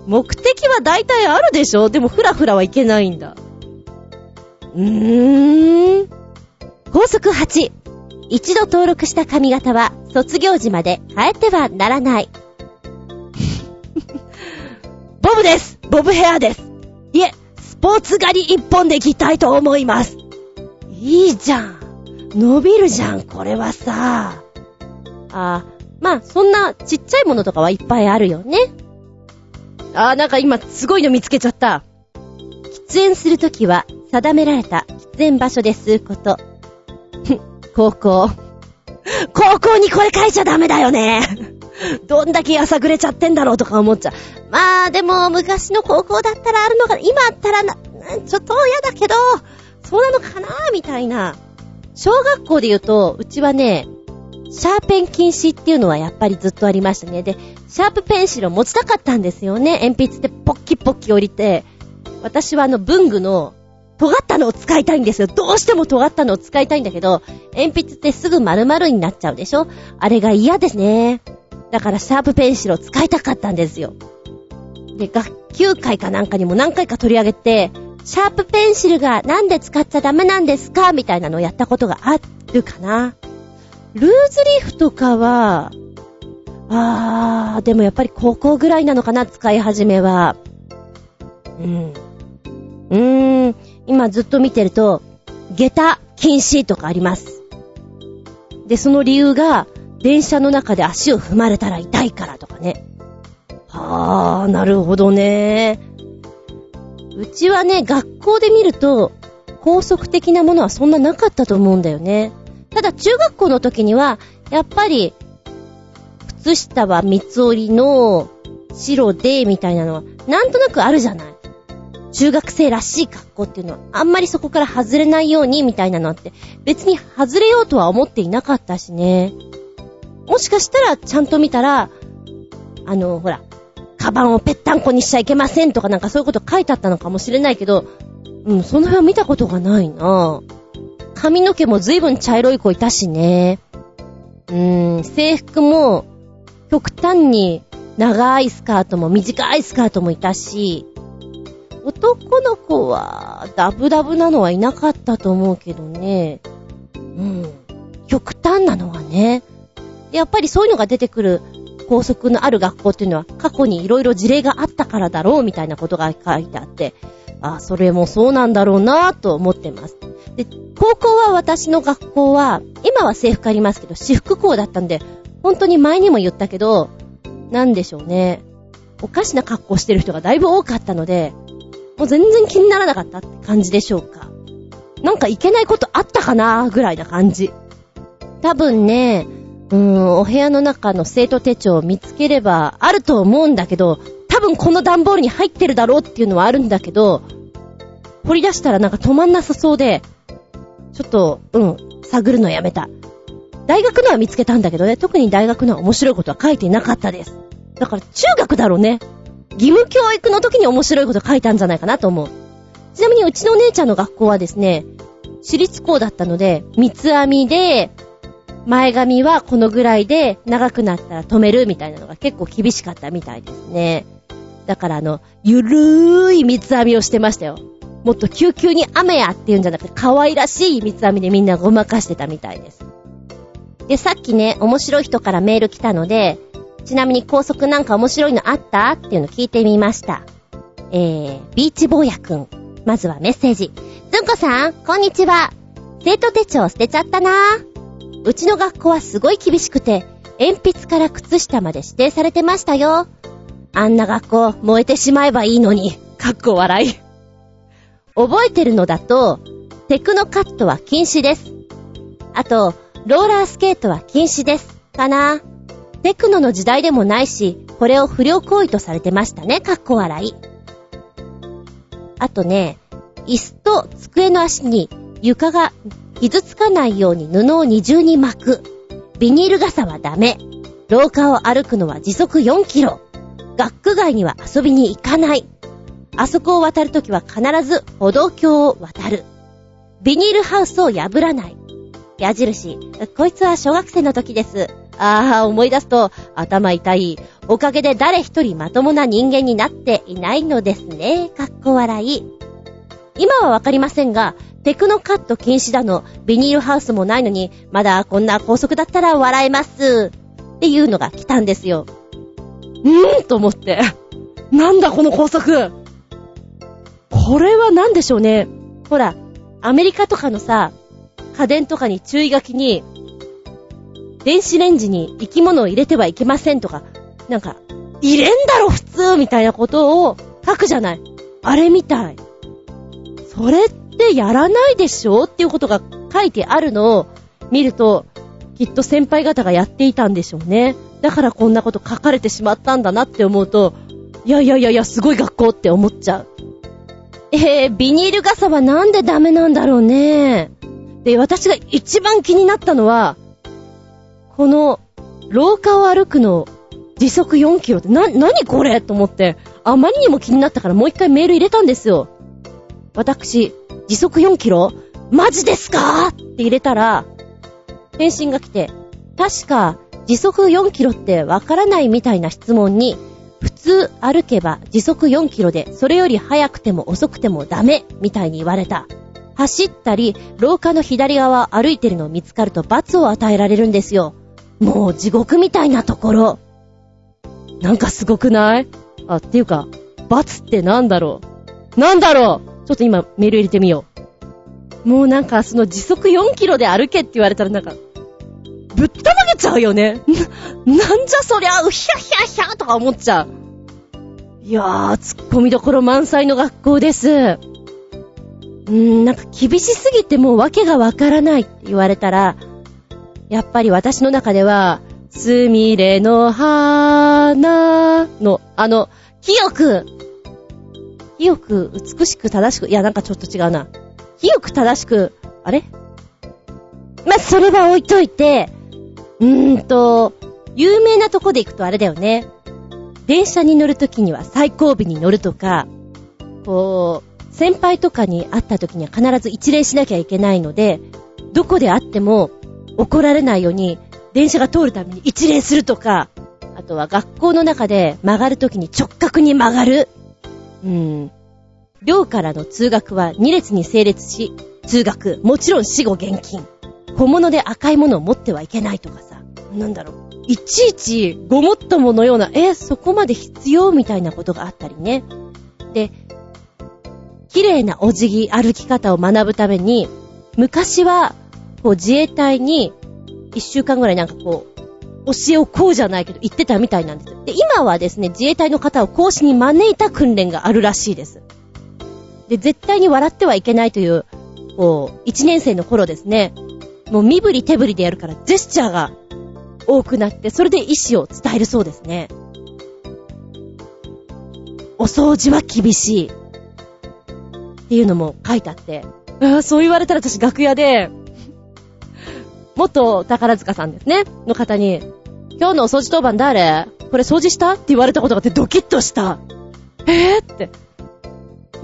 目的は大体あるでしょでもふらふらはいけないんだ。うーん。高速8。一度登録した髪型は卒業時まで変えてはならない。ボブですボブヘアですいえ、スポーツ狩り一本で着たいと思います。いいじゃん。伸びるじゃん、これはさ。あまあ、そんなちっちゃいものとかはいっぱいあるよね。あー、なんか今すごいの見つけちゃった。喫煙するときは定められた喫煙場所で吸うこと。高校。高校にこれ書いちゃダメだよね。どんだけやさぐれちゃってんだろうとか思っちゃう。まあ、でも、昔の高校だったらあるのかな。今あったらな、ちょっと嫌だけど、そうなのかなみたいな。小学校で言うと、うちはね、シャーペン禁止っていうのはやっぱりずっとありましたね。で、シャープペンシルを持ちたかったんですよね。鉛筆でポッキポッキ降りて、私はあの文具の尖ったのを使いたいんですよ。どうしても尖ったのを使いたいんだけど、鉛筆ってすぐ丸々になっちゃうでしょ？あれが嫌ですね。だからシャープペンシルを使いたかったんですよ。で、学級会かなんかにも何回か取り上げて、シャープペンシルがなんで使っちゃダメなんですか？みたいなのをやったことがあるかな。ルーズリーフとかは、あー、でもやっぱり高校ぐらいなのかな、使い始めは。うん。うーん、今ずっと見てると、下駄禁止とかあります。で、その理由が、電車の中で足を踏まれたら痛いからとかね。はあ、なるほどね。うちはね、学校で見ると、高速的なものはそんななかったと思うんだよね。ただ中学校の時には、やっぱり、靴下は三つ折りの白で、みたいなのは、なんとなくあるじゃない。中学生らしい格好っていうのは、あんまりそこから外れないようにみたいなのって、別に外れようとは思っていなかったしね。もしかしたら、ちゃんと見たら、あの、ほら、カバンをぺったんこにしちゃいけませんとかなんかそういうこと書いてあったのかもしれないけど、うん、その辺は見たことがないな髪の毛も随分茶色い子いたしね。うーん、制服も、極端に長いスカートも短いスカートもいたし、男の子は、ダブダブなのはいなかったと思うけどね。うん。極端なのはね。やっぱりそういうのが出てくる校則のある学校っていうのは過去にいろいろ事例があったからだろうみたいなことが書いてあって、あ、それもそうなんだろうなぁと思ってます。で、高校は私の学校は、今は制服ありますけど、私服校だったんで、本当に前にも言ったけど、なんでしょうね。おかしな格好してる人がだいぶ多かったので、もう全然気にならなかったって感じでしょうか。なんかいけないことあったかなぐらいな感じ。多分ね、うーん、お部屋の中の生徒手帳を見つければあると思うんだけど、多分この段ボールに入ってるだろうっていうのはあるんだけど、掘り出したらなんか止まんなさそうで、ちょっと、うん、探るのやめた。大学のは見つけたんだけどね、特に大学のは面白いことは書いていなかったです。だから中学だろうね。義務教育の時に面白いこと書いたんじゃないかなと思う。ちなみにうちの姉ちゃんの学校はですね、私立校だったので、三つ編みで、前髪はこのぐらいで長くなったら止めるみたいなのが結構厳しかったみたいですね。だからあの、ゆるーい三つ編みをしてましたよ。もっと急々に雨やっていうんじゃなくて、可愛らしい三つ編みでみんなごまかしてたみたいです。で、さっきね、面白い人からメール来たので、ちなみに高速なんか面白いのあった？っていうの聞いてみました。えー、ビーチ坊やくん。まずはメッセージ。ずんこさん、こんにちは。生徒手帳捨てちゃったなうちの学校はすごい厳しくて、鉛筆から靴下まで指定されてましたよ。あんな学校、燃えてしまえばいいのに。かっこ笑い。覚えてるのだと、テクノカットは禁止です。あと、ローラースケートは禁止です。かな。テクノの時代でもないし、これを不良行為とされてましたね、かっこ笑い。あとね、椅子と机の足に床が傷つかないように布を二重に巻く。ビニール傘はダメ。廊下を歩くのは時速4キロ。学区外には遊びに行かない。あそこを渡るときは必ず歩道橋を渡る。ビニールハウスを破らない。矢印。こいつは小学生の時です。ああ、思い出すと頭痛い。おかげで誰一人まともな人間になっていないのですね。かっこ笑い。今はわかりませんが、テクノカット禁止だの、ビニールハウスもないのに、まだこんな高速だったら笑えます。っていうのが来たんですよ。うーんと思って。なんだこの高速これは何でしょうね。ほら、アメリカとかのさ、家電とかに注意書きに、電子レンジに生き物を入れてはいけませんとか、なんか、入れんだろ普通みたいなことを書くじゃない。あれみたい。それってやらないでしょっていうことが書いてあるのを見ると、きっと先輩方がやっていたんでしょうね。だからこんなこと書かれてしまったんだなって思うと、いやいやいやいや、すごい学校って思っちゃう。えー、ビニール傘はなんでダメなんだろうね。で、私が一番気になったのは、この、廊下を歩くの、時速4キロって、な、なにこれと思って、あまりにも気になったからもう一回メール入れたんですよ。私、時速4キロマジですかって入れたら、返信が来て、確か、時速4キロってわからないみたいな質問に、普通歩けば時速4キロで、それより速くても遅くてもダメ、みたいに言われた。走ったり、廊下の左側歩いてるのを見つかると罰を与えられるんですよ。もう地獄みたいなところ。なんかすごくない？あ、っていうか、罰ってなんだろう？なんだろう？ちょっと今メール入れてみよう。もうなんかその時速4キロで歩けって言われたらなんか、ぶったまげちゃうよね。な、なんじゃそりゃ、うひゃひゃひゃとか思っちゃう。いやー、突っ込みどころ満載の学校です。うーん、なんか厳しすぎてもう訳がわからないって言われたら、やっぱり私の中では、すみれの花の、あの、清く、清く、美しく正しく、いや、なんかちょっと違うな。清く正しく、あれ？ま、それは置いといて、うーんと、有名なとこで行くとあれだよね。電車に乗るときには最後尾に乗るとか、こう、先輩とかに会ったときには必ず一礼しなきゃいけないので、どこで会っても怒られないように、電車が通るために一礼するとか、あとは学校の中で曲がるときに直角に曲がる。うん。寮からの通学は2列に整列し、通学、もちろん死後現金。小物で赤いものを持ってはいけないとかさ。なんだろう。いちいちごもっとものような、え、そこまで必要みたいなことがあったりね。で、綺麗なお辞儀、歩き方を学ぶために、昔はこう自衛隊に一週間ぐらいなんかこう、教えをこうじゃないけど言ってたみたいなんです。で、今はですね、自衛隊の方を講師に招いた訓練があるらしいです。で、絶対に笑ってはいけないという、こう、一年生の頃ですね、もう身振り手振りでやるからジェスチャーが多くなって、それで意思を伝えるそうですね。お掃除は厳しい。っていうのも書いてあって、ああそう言われたら私楽屋で、元宝塚さんですね、の方に、今日のお掃除当番誰？これ掃除した？って言われたことがあってドキッとした。えーって。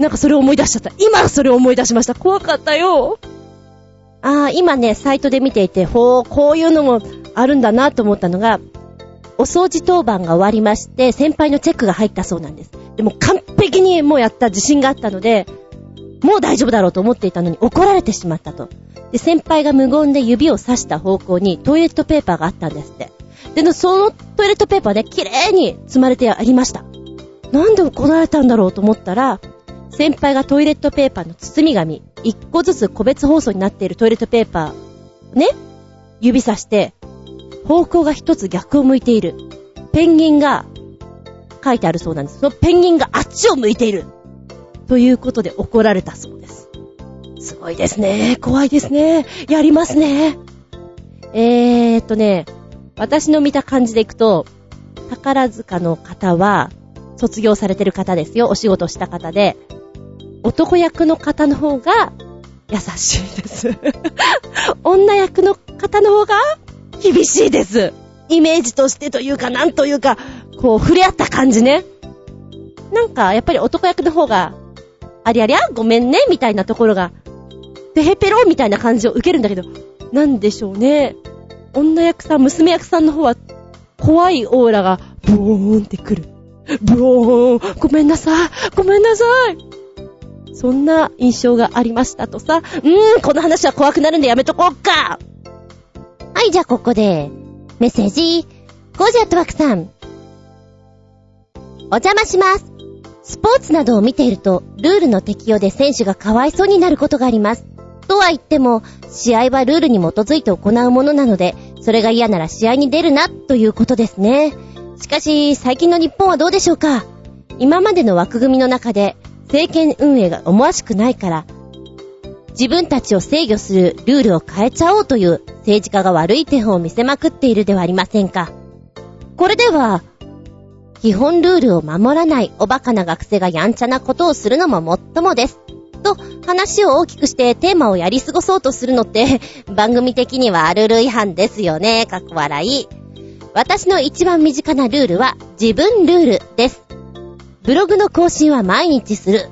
なんかそれを思い出しちゃった。今それを思い出しました。怖かったよ。ああ、今ね、サイトで見ていて、ほう、こういうのもあるんだなと思ったのが、お掃除当番が終わりまして、先輩のチェックが入ったそうなんです。でも完璧にもうやった自信があったので、もう大丈夫だろうと思っていたのに怒られてしまったと。で、先輩が無言で指を刺した方向にトイレットペーパーがあったんですって。で、そのトイレットペーパーで綺麗に積まれてありました。なんで怒られたんだろうと思ったら、先輩がトイレットペーパーの包み紙、一個ずつ個別包装になっているトイレットペーパー、ね指さして、方向が一つ逆を向いている。ペンギンが書いてあるそうなんです。そのペンギンがあっちを向いている。ということで怒られたそうです。すごいですね。怖いですね。やりますね。えーっとね、私の見た感じでいくと、宝塚の方は、卒業されてる方ですよ。お仕事した方で。男役の方の方が、優しいです。女役の方の方が、厳しいです。イメージとしてというか、なんというか、こう、触れ合った感じね。なんか、やっぱり男役の方が、ありゃりゃ、ごめんね、みたいなところが、ペヘペロみたいな感じを受けるんだけど、なんでしょうね。女役さん、娘役さんの方は、怖いオーラが、ブーンってくる。ブローン、ごめんなさい、ごめんなさい。そんな印象がありましたとさ、うーん、この話は怖くなるんでやめとこうか。はい、じゃあここで、メッセージ、ゴージアットワークさん。お邪魔します。スポーツなどを見ていると、ルールの適用で選手がかわいそうになることがあります。とは言っても、試合はルールに基づいて行うものなので、それが嫌なら試合に出るな、ということですね。しかし、最近の日本はどうでしょうか？今までの枠組みの中で、政権運営が思わしくないから、自分たちを制御するルールを変えちゃおうという政治家が悪い手本を見せまくっているではありませんか。これでは、基本ルールを守らないおバカな学生がやんちゃなことをするのももっともです。と、話を大きくしてテーマをやり過ごそうとするのって、番組的にはルール違反ですよね。かっこ笑い。私の一番身近なルールは自分ルールです。ブログの更新は毎日する。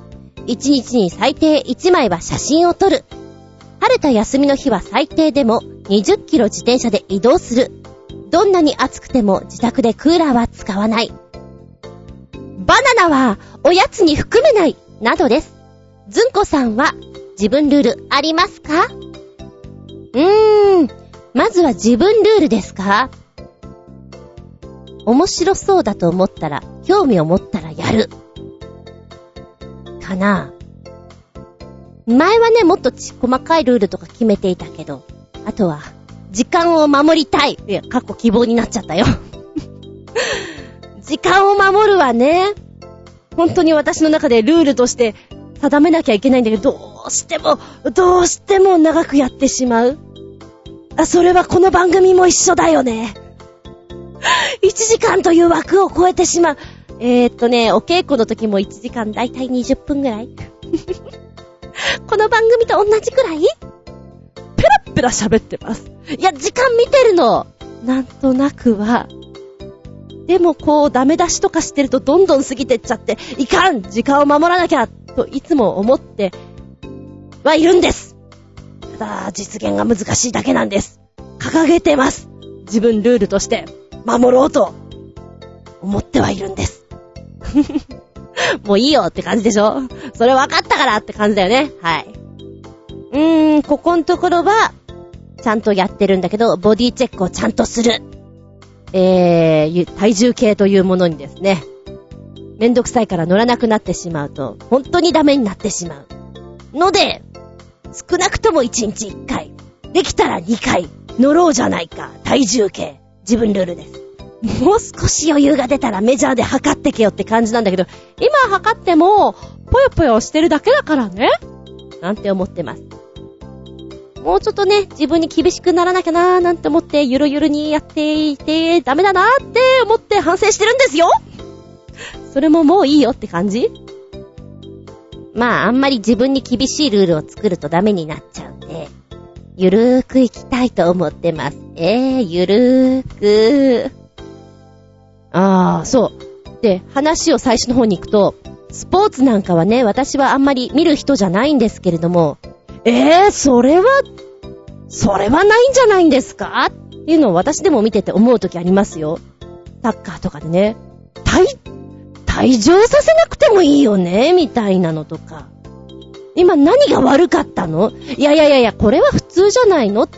一日に最低1枚は写真を撮る。晴れた休みの日は最低でも20キロ自転車で移動する。どんなに暑くても自宅でクーラーは使わない。バナナはおやつに含めない。などです。ずんこさんは自分ルールありますか？うーん。まずは自分ルールですか？面白そうだと思ったら、興味を持ったらやる。かな前はね、もっとち細かいルールとか決めていたけど、あとは、時間を守りたい。いや、過去希望になっちゃったよ。時間を守るはね、本当に私の中でルールとして定めなきゃいけないんだけど、どうしても、どうしても長くやってしまう。あ、それはこの番組も一緒だよね。1時間という枠を超えてしまう。えー、っとね、お稽古の時も1時間だいたい20分ぐらい この番組と同じくらい？ペラペラ喋ってます。いや、時間見てるの。なんとなくは。でもこう、ダメ出しとかしてるとどんどん過ぎてっちゃって、いかん時間を守らなきゃといつも思ってはいるんです。ただ、実現が難しいだけなんです。掲げてます。自分ルールとして、守ろうと、思ってはいるんです。もういいよって感じでしょ？それ分かったからって感じだよね。はい。うーん、ここのところは、ちゃんとやってるんだけど、ボディチェックをちゃんとする。えー、体重計というものにですね、めんどくさいから乗らなくなってしまうと、本当にダメになってしまう。ので、少なくとも1日1回、できたら2回、乗ろうじゃないか、体重計。自分ルールです。もう少し余裕が出たらメジャーで測ってけよって感じなんだけど、今測っても、ぽよぽよしてるだけだからね。なんて思ってます。もうちょっとね、自分に厳しくならなきゃなーなんて思って、ゆるゆるにやっていて、ダメだなーって思って反省してるんですよそれももういいよって感じ？まあ、あんまり自分に厳しいルールを作るとダメになっちゃうんで、ゆるーく行きたいと思ってます。えー、ゆるーくああ、そう。で、話を最初の方に行くと、スポーツなんかはね、私はあんまり見る人じゃないんですけれども、えー、それは、それはないんじゃないんですか？っていうのを私でも見てて思うときありますよ。サッカーとかでね。退、退場させなくてもいいよね、みたいなのとか。今何が悪かったの？いやいやいやいや、これは普通じゃないの？っ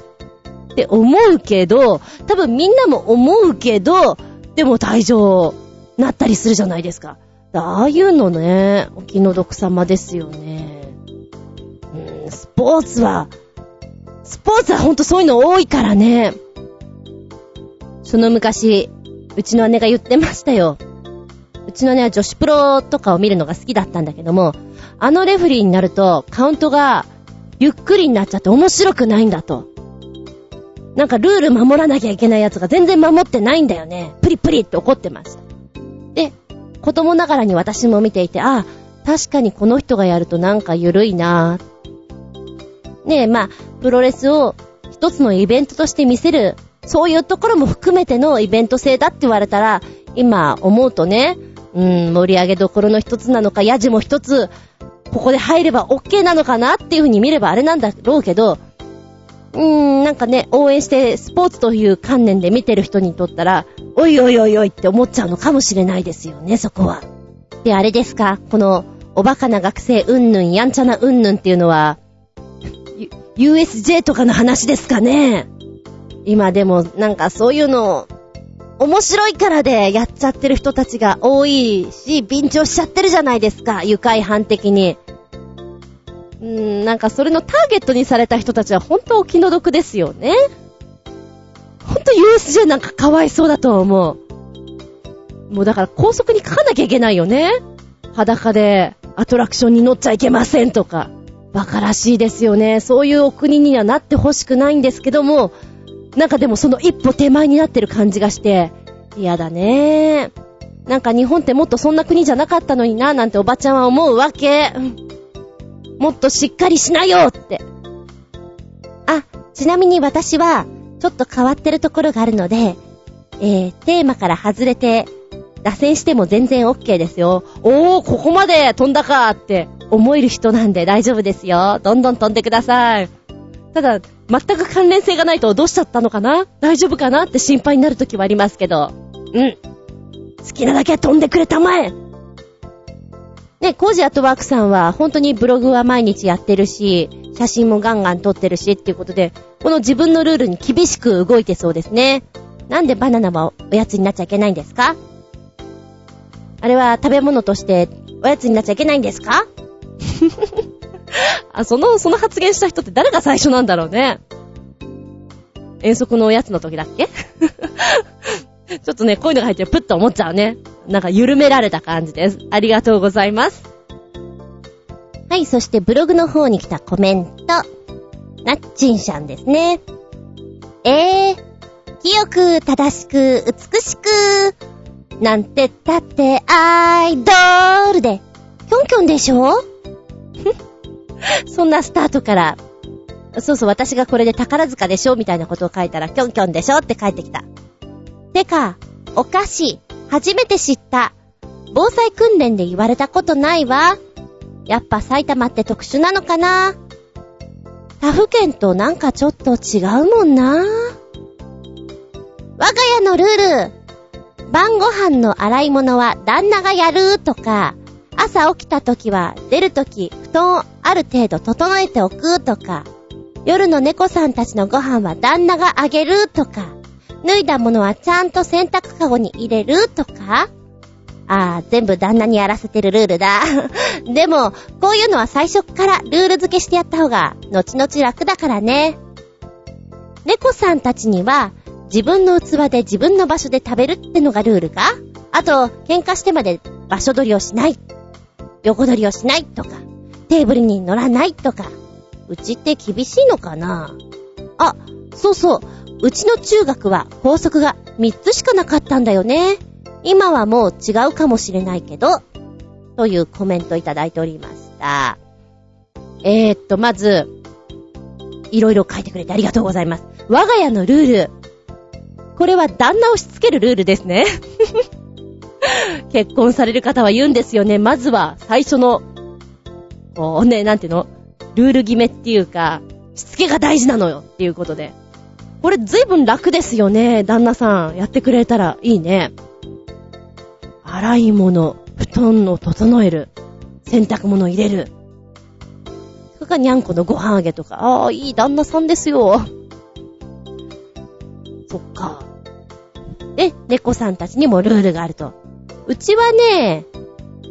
て思うけど、多分みんなも思うけど、でも退場なったりするじゃないですか。ああいうのね、お気の毒様ですよね。スポーツは、スポーツはほんとそういうの多いからね。その昔、うちの姉が言ってましたよ。うちの姉は女子プロとかを見るのが好きだったんだけども、あのレフェリーになるとカウントがゆっくりになっちゃって面白くないんだと。なんかルール守らなきゃいけないやつが全然守ってないんだよね。プリプリって怒ってました。で、子供ながらに私も見ていて、ああ、確かにこの人がやるとなんか緩いなねえ、まあ、プロレスを一つのイベントとして見せる、そういうところも含めてのイベント性だって言われたら、今思うとね、うん、盛り上げどころの一つなのか、ヤジも一つ、ここで入れば OK なのかなっていう風に見ればあれなんだろうけど、うーん、なんかね、応援してスポーツという観念で見てる人にとったら、おいおいおいおいって思っちゃうのかもしれないですよね、そこは。で、あれですか、この、おバカな学生うんぬん、やんちゃなうんぬんっていうのは、USJ とかの話ですかね今でもなんかそういうの、面白いからでやっちゃってる人たちが多いし、便乗しちゃってるじゃないですか、愉快犯的に。うーん、なんかそれのターゲットにされた人たちは本当お気の毒ですよね。ほんと USJ なんかかわいそうだと思う。もうだから高速に書かなきゃいけないよね。裸でアトラクションに乗っちゃいけませんとか。馬鹿らしいですよね。そういうお国にはなってほしくないんですけども、なんかでもその一歩手前になってる感じがして、嫌だね。なんか日本ってもっとそんな国じゃなかったのにな、なんておばちゃんは思うわけ。もっとしっかりしなよって。あ、ちなみに私は、ちょっと変わってるところがあるので、えー、テーマから外れて、脱線しても全然 OK ですよ。おー、ここまで飛んだかって思える人なんで大丈夫ですよ。どんどん飛んでください。ただ、全く関連性がないとどうしちゃったのかな？大丈夫かなって心配になる時はありますけど。うん。好きなだけ飛んでくれたまえね、コージアットワークさんは本当にブログは毎日やってるし、写真もガンガン撮ってるしっていうことで、この自分のルールに厳しく動いてそうですね。なんでバナナはおやつになっちゃいけないんですか？あれは食べ物としておやつになっちゃいけないんですか？あ、その、その発言した人って誰が最初なんだろうね。遠足のおやつの時だっけ？ちょっとね、こういうのが入ってるプッと思っちゃうね。なんか緩められた感じです。ありがとうございます。はい、そしてブログの方に来たコメント。なっちんしゃんですね。えー、清く、正しく、美しく、なんてったってアイドールで、キョンキョンでしょ？そんなスタートから、そうそう、私がこれで宝塚でしょみたいなことを書いたら、キョンキョンでしょって書いてきた。てか、お菓子、初めて知った。防災訓練で言われたことないわ。やっぱ埼玉って特殊なのかな他府県となんかちょっと違うもんな。我が家のルール。晩ご飯の洗い物は旦那がやるとか、朝起きた時は出る時布団をある程度整えておくとか、夜の猫さんたちのご飯は旦那があげるとか、脱いだものはちゃんと洗濯かごに入れるとかああ、全部旦那にやらせてるルールだ。でも、こういうのは最初からルール付けしてやった方が、後々楽だからね。猫さんたちには、自分の器で自分の場所で食べるってのがルールか？あと、喧嘩してまで場所取りをしない。横取りをしないとか、テーブルに乗らないとか。うちって厳しいのかな？あ、そうそう。うちの中学は校則が3つしかなかったんだよね。今はもう違うかもしれないけど、というコメントいただいておりました。えー、っと、まず、いろいろ書いてくれてありがとうございます。我が家のルール。これは旦那をしつけるルールですね。結婚される方は言うんですよね。まずは最初の、こうね、なんていうの？ルール決めっていうか、しつけが大事なのよっていうことで。これ随分楽ですよね。旦那さん、やってくれたらいいね。洗い物、布団を整える、洗濯物入れる。それかにゃんこのご飯あげとか。ああ、いい旦那さんですよ。そっか。で、猫さんたちにもルールがあると。うちはね、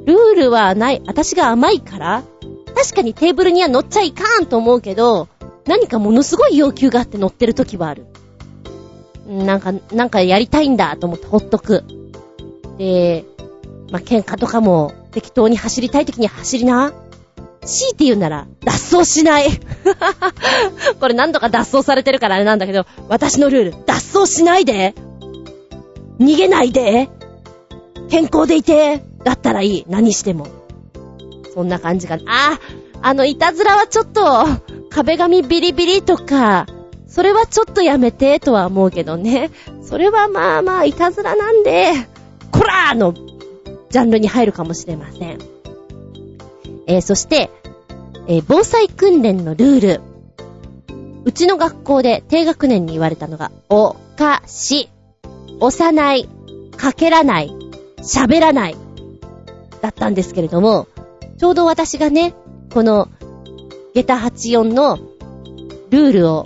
ルールはない。私が甘いから確かにテーブルには乗っちゃいかんと思うけど、何かものすごい要求があって乗ってる時はある。なんか、なんかやりたいんだと思ってほっとく。で、まあ、喧嘩とかも適当に走りたい時に走りな。強いて言うなら、脱走しない。これ何度か脱走されてるからあれなんだけど、私のルール、脱走しないで。逃げないで。健康でいて。だったらいい。何しても。そんな感じかな。あ、あの、いたずらはちょっと、壁紙ビリビリとか、それはちょっとやめて、とは思うけどね。それはまあまあ、いたずらなんで、こらーの、ジャンルに入るかもしれません。えー、そして、えー、防災訓練のルール。うちの学校で低学年に言われたのが、おかし、押さない、かけらない、喋らない、だったんですけれども、ちょうど私がね、この、下駄84のルールを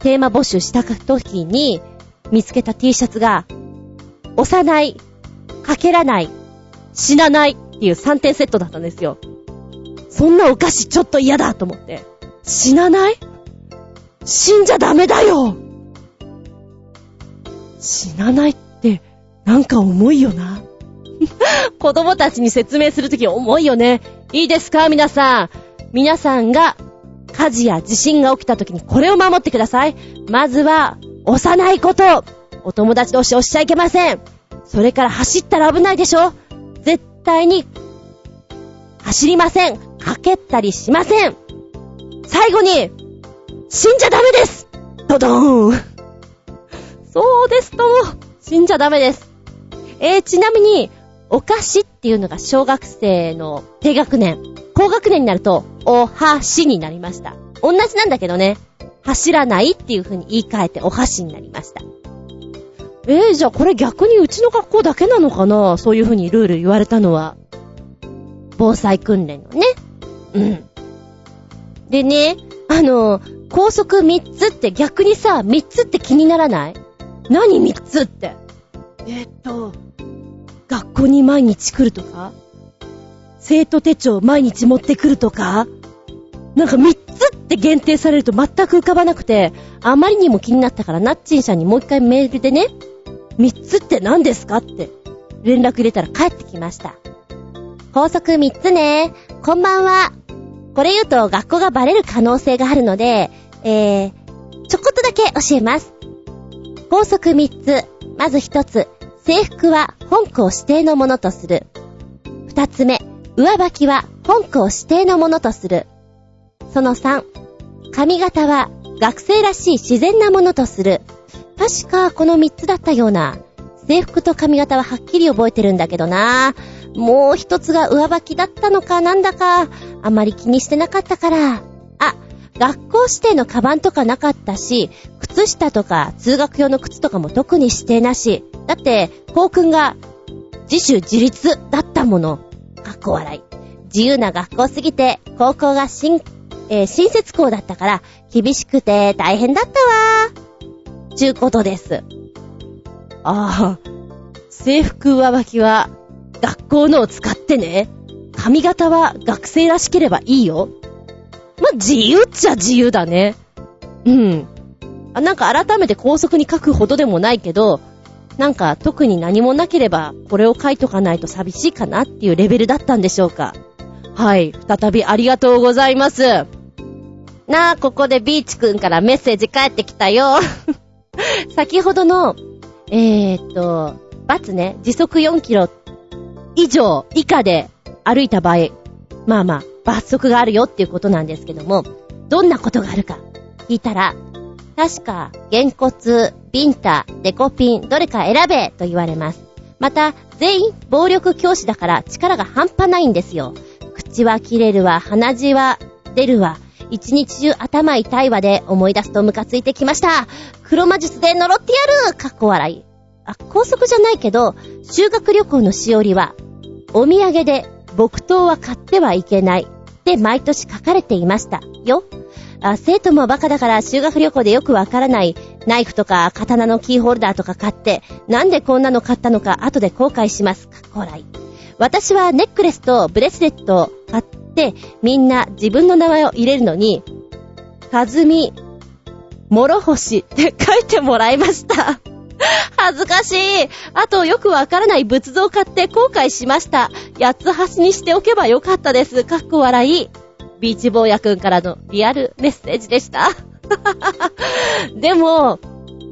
テーマ募集した時に見つけた T シャツが、押さない、かけらない、死なないっていう3点セットだったんですよ。そんなお菓子ちょっと嫌だと思って。死なない？死んじゃダメだよ死なないって、なんか重いよな。子供たちに説明するとき重いよね。いいですか皆さん。皆さんが火事や地震が起きたときにこれを守ってください。まずは、幼いこと。お友達同士押しちゃいけません。それから走ったら危ないでしょ絶対に、走りません。かけたりしません。最後に、死んじゃダメですドドーンそうですとも、死んじゃダメです。えー、ちなみに、お菓子っていうのが小学生の低学年。高学年になると、おはしになりました。同じなんだけどね、走らないっていう風に言い換えてお箸になりました。えー、じゃあこれ逆にうちの学校だけなのかな？そういう風にルール言われたのは。防災訓練のね。うん。でね、あの、高速3つって逆にさ、3つって気にならない？何3つって？えー、っと、学校に毎日来るとか？生徒手帳毎日持ってくるとか？なんか3つって限定されると全く浮かばなくて、あまりにも気になったからナッチンさんにもう一回メールでね、3つって何ですかって連絡入れたら帰ってきました。高速3つね。こんばんは。これ言うと学校がバレる可能性があるので、えー、ちょこっとだけ教えます。高速3つ。まず1つ。制服は本校指定のものとする。2つ目。上履きは本校指定のものとする。その3。髪型は学生らしい自然なものとする。確かこの3つだったような。制服と髪型ははっきり覚えてるんだけどな。もう一つが上履きだったのかなんだか、あまり気にしてなかったから。学校指定のカバンとかなかったし、靴下とか通学用の靴とかも特に指定なし。だって、校訓が自主自立だったもの。かっこ笑い。自由な学校すぎて、高校が新、えー、新設校だったから、厳しくて大変だったわ。ちゅうことです。ああ、制服上履きは学校のを使ってね。髪型は学生らしければいいよ。ま自由っちゃ自由だね。うん。あ、なんか改めて高速に書くほどでもないけど、なんか特に何もなければこれを書いとかないと寂しいかなっていうレベルだったんでしょうか。はい。再びありがとうございます。なあ、ここでビーチくんからメッセージ返ってきたよ。先ほどの、えーっと、バツね、時速4キロ以上以下で歩いた場合、まあまあ、罰則があるよっていうことなんですけども、どんなことがあるか聞いたら、確か、げんこつ、ビンタ、デコピン、どれか選べと言われます。また、全員暴力教師だから力が半端ないんですよ。口は切れるわ、鼻血は出るわ、一日中頭痛いわで思い出すとムカついてきました。黒魔術で呪ってやるかっこ笑い。あ、高速じゃないけど、修学旅行のしおりは、お土産で木刀は買ってはいけないって毎年書かれていました。よ。あ、生徒もバカだから修学旅行でよくわからないナイフとか刀のキーホルダーとか買って、なんでこんなの買ったのか後で後悔します。かっこ笑い。私はネックレスとブレスレットを買って、みんな自分の名前を入れるのに、かずみ、もろほしって書いてもらいました。恥ずかしい。あと、よくわからない仏像を買って後悔しました。八つ橋にしておけばよかったです。かっこ笑い。ビーチ坊やくんからのリアルメッセージでした。でも、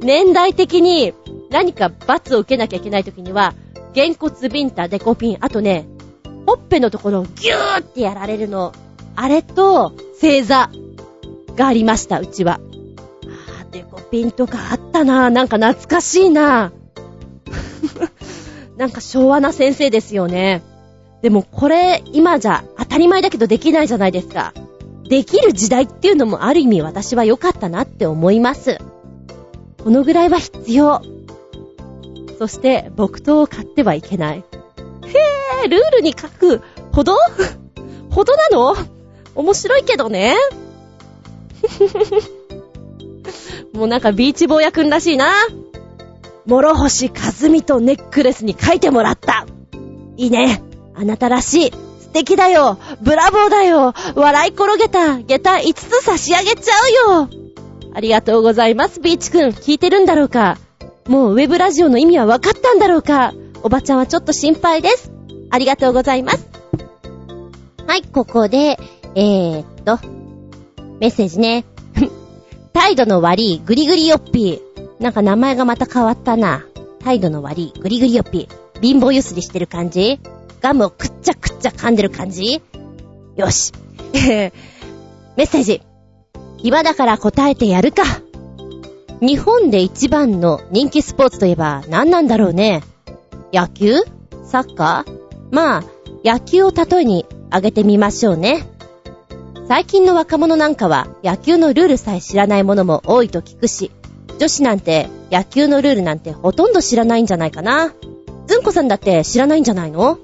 年代的に何か罰を受けなきゃいけない時には、げんこつビンタ、デコピン、あとね、ほっぺのところをギューってやられるの。あれと、正座がありました、うちは。デコピンとかあったななんか懐かしいな なんか昭和な先生ですよね。でもこれ、今じゃ当たり前だけどできないじゃないですか。できる時代っていうのもある意味私は良かったなって思います。このぐらいは必要。そして、木刀を買ってはいけない。へぇー、ルールに書くほど？ほどなの？面白いけどね。もうなんかビーチ坊やくんらしいな。諸星和美とネックレスに書いてもらった。いいね。あなたらしい。素敵だよ。ブラボーだよ。笑い転げた。下駄5つ差し上げちゃうよ。ありがとうございます、ビーチくん。聞いてるんだろうかもうウェブラジオの意味は分かったんだろうかおばちゃんはちょっと心配です。ありがとうございます。はい、ここで、えー、っと、メッセージね。態度の悪いグリグリヨッピー。なんか名前がまた変わったな。態度の悪いグリグリヨッピー。貧乏ゆすりしてる感じガムをくっちゃくっちゃ噛んでる感じよし。メッセージ。暇だから答えてやるか。日本で一番の人気スポーツといえば何なんだろうね。野球？サッカー？まあ、野球を例えに挙げてみましょうね。最近の若者なんかは野球のルールさえ知らないものも多いと聞くし、女子なんて野球のルールなんてほとんど知らないんじゃないかな。ずんこさんだって知らないんじゃないの？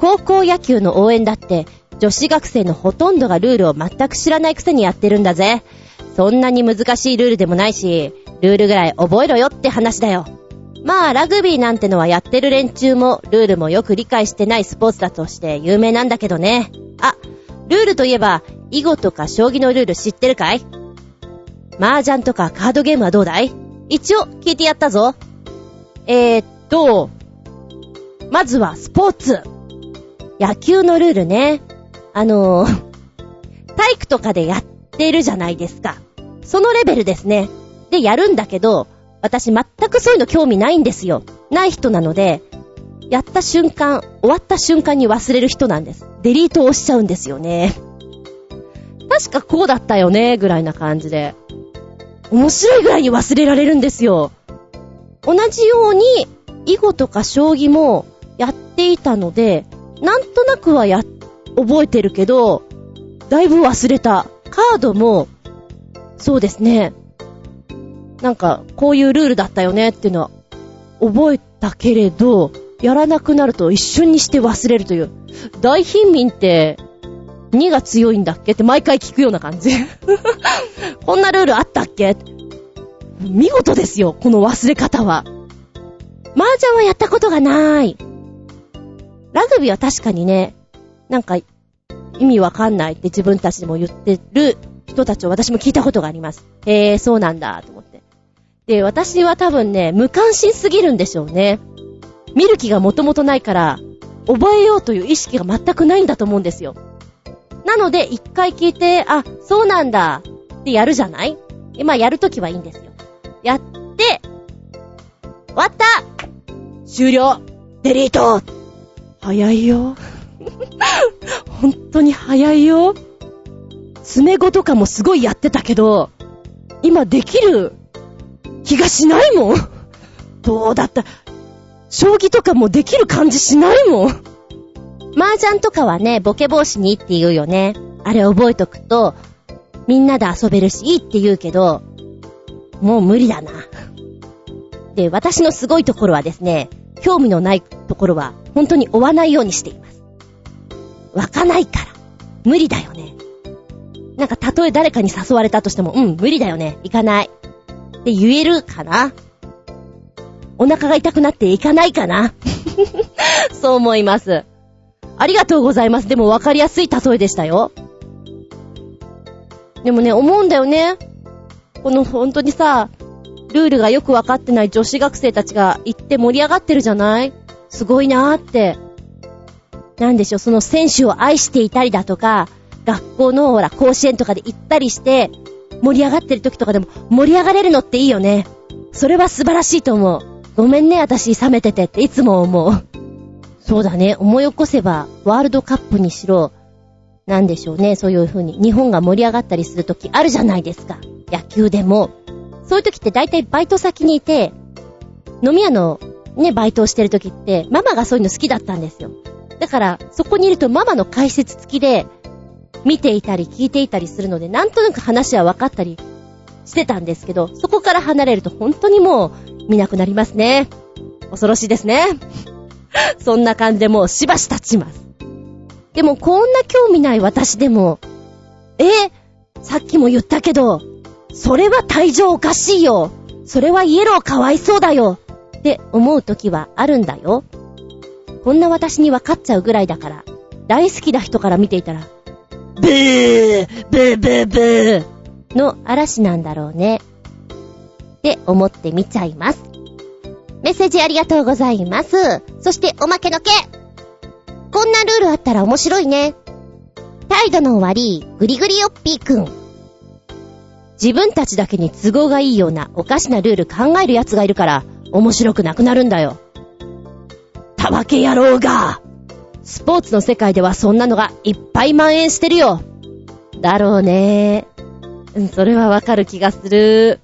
高校野球の応援だって女子学生のほとんどがルールを全く知らないくせにやってるんだぜ。そんなに難しいルールでもないし、ルールぐらい覚えろよって話だよ。まあ、ラグビーなんてのはやってる連中も、ルールもよく理解してないスポーツだとして有名なんだけどね。あ、ルールといえば、囲碁とか将棋のルール知ってるかい？麻雀とかカードゲームはどうだい？一応聞いてやったぞ。えー、っと、まずはスポーツ。野球のルールね。あのー、体育とかでやってるじゃないですか。そのレベルですね。で、やるんだけど、私全くそういうの興味ないんですよ。ない人なので、やった瞬間、終わった瞬間に忘れる人なんです。デリートを押しちゃうんですよね。確かこうだったよね、ぐらいな感じで。面白いぐらいに忘れられるんですよ。同じように、囲碁とか将棋もやっていたので、なんとなくはや、覚えてるけど、だいぶ忘れた。カードも、そうですね。なんか、こういうルールだったよねっていうのは、覚えたけれど、やらなくなると一瞬にして忘れるという。大貧民って、2が強いんだっけって毎回聞くような感じ。こんなルールあったっけ？見事ですよ、この忘れ方は。麻雀はやったことがない。ラグビーは確かにね、なんか意味わかんないって自分たちでも言ってる人たちを私も聞いたことがあります。へえ、そうなんだ、と思って。で、私は多分ね、無関心すぎるんでしょうね。見る気がもともとないから、覚えようという意識が全くないんだと思うんですよ。なので、一回聞いて、あ、そうなんだ、ってやるじゃない？まあ、やるときはいいんですよ。やって、終わった終了デリート早いよ。本当に早いよ。詰めとかもすごいやってたけど、今できる気がしないもん。どうだった？将棋とかもできる感じしないもん。麻雀とかはね、ボケ防止にって言うよね。あれ覚えとくと、みんなで遊べるしいいって言うけど、もう無理だな。で、私のすごいところはですね、興味のないところは本当に追わないようにしています。湧かないから。無理だよね。なんか、たとえ誰かに誘われたとしても、うん、無理だよね。行かない。って言えるかなお腹が痛くなって行かないかな そう思います。ありがとうございます。でも分かりやすい例えでしたよ。でもね、思うんだよね。この本当にさ、ルールがよくわかってない女子学生たちが行って盛り上がってるじゃない？すごいなーって。なんでしょう、その選手を愛していたりだとか、学校のほら、甲子園とかで行ったりして、盛り上がってる時とかでも盛り上がれるのっていいよね。それは素晴らしいと思う。ごめんね、私冷めててっていつも思う。そうだね、思い起こせば、ワールドカップにしろ、なんでしょうね、そういう風に日本が盛り上がったりする時あるじゃないですか。野球でも。そういう時って大体バイト先にいて、飲み屋のね、バイトをしてる時って、ママがそういうの好きだったんですよ。だから、そこにいるとママの解説付きで、見ていたり聞いていたりするので、なんとなく話は分かったりしてたんですけど、そこから離れると本当にもう見なくなりますね。恐ろしいですね。そんな感じでもうしばし経ちます。でもこんな興味ない私でも、えさっきも言ったけど、それは退場おかしいよ。それはイエローかわいそうだよ。って思う時はあるんだよ。こんな私に分かっちゃうぐらいだから、大好きな人から見ていたら、ブーブーブーブーの嵐なんだろうね。って思って見ちゃいます。メッセージありがとうございます。そしておまけのけこんなルールあったら面白いね。態度の悪いグリグリヨッピーくん。自分たちだけに都合がいいようなおかしなルール考える奴がいるから面白くなくなるんだよ。たわけ野郎がスポーツの世界ではそんなのがいっぱい蔓延してるよだろうね。それはわかる気がする。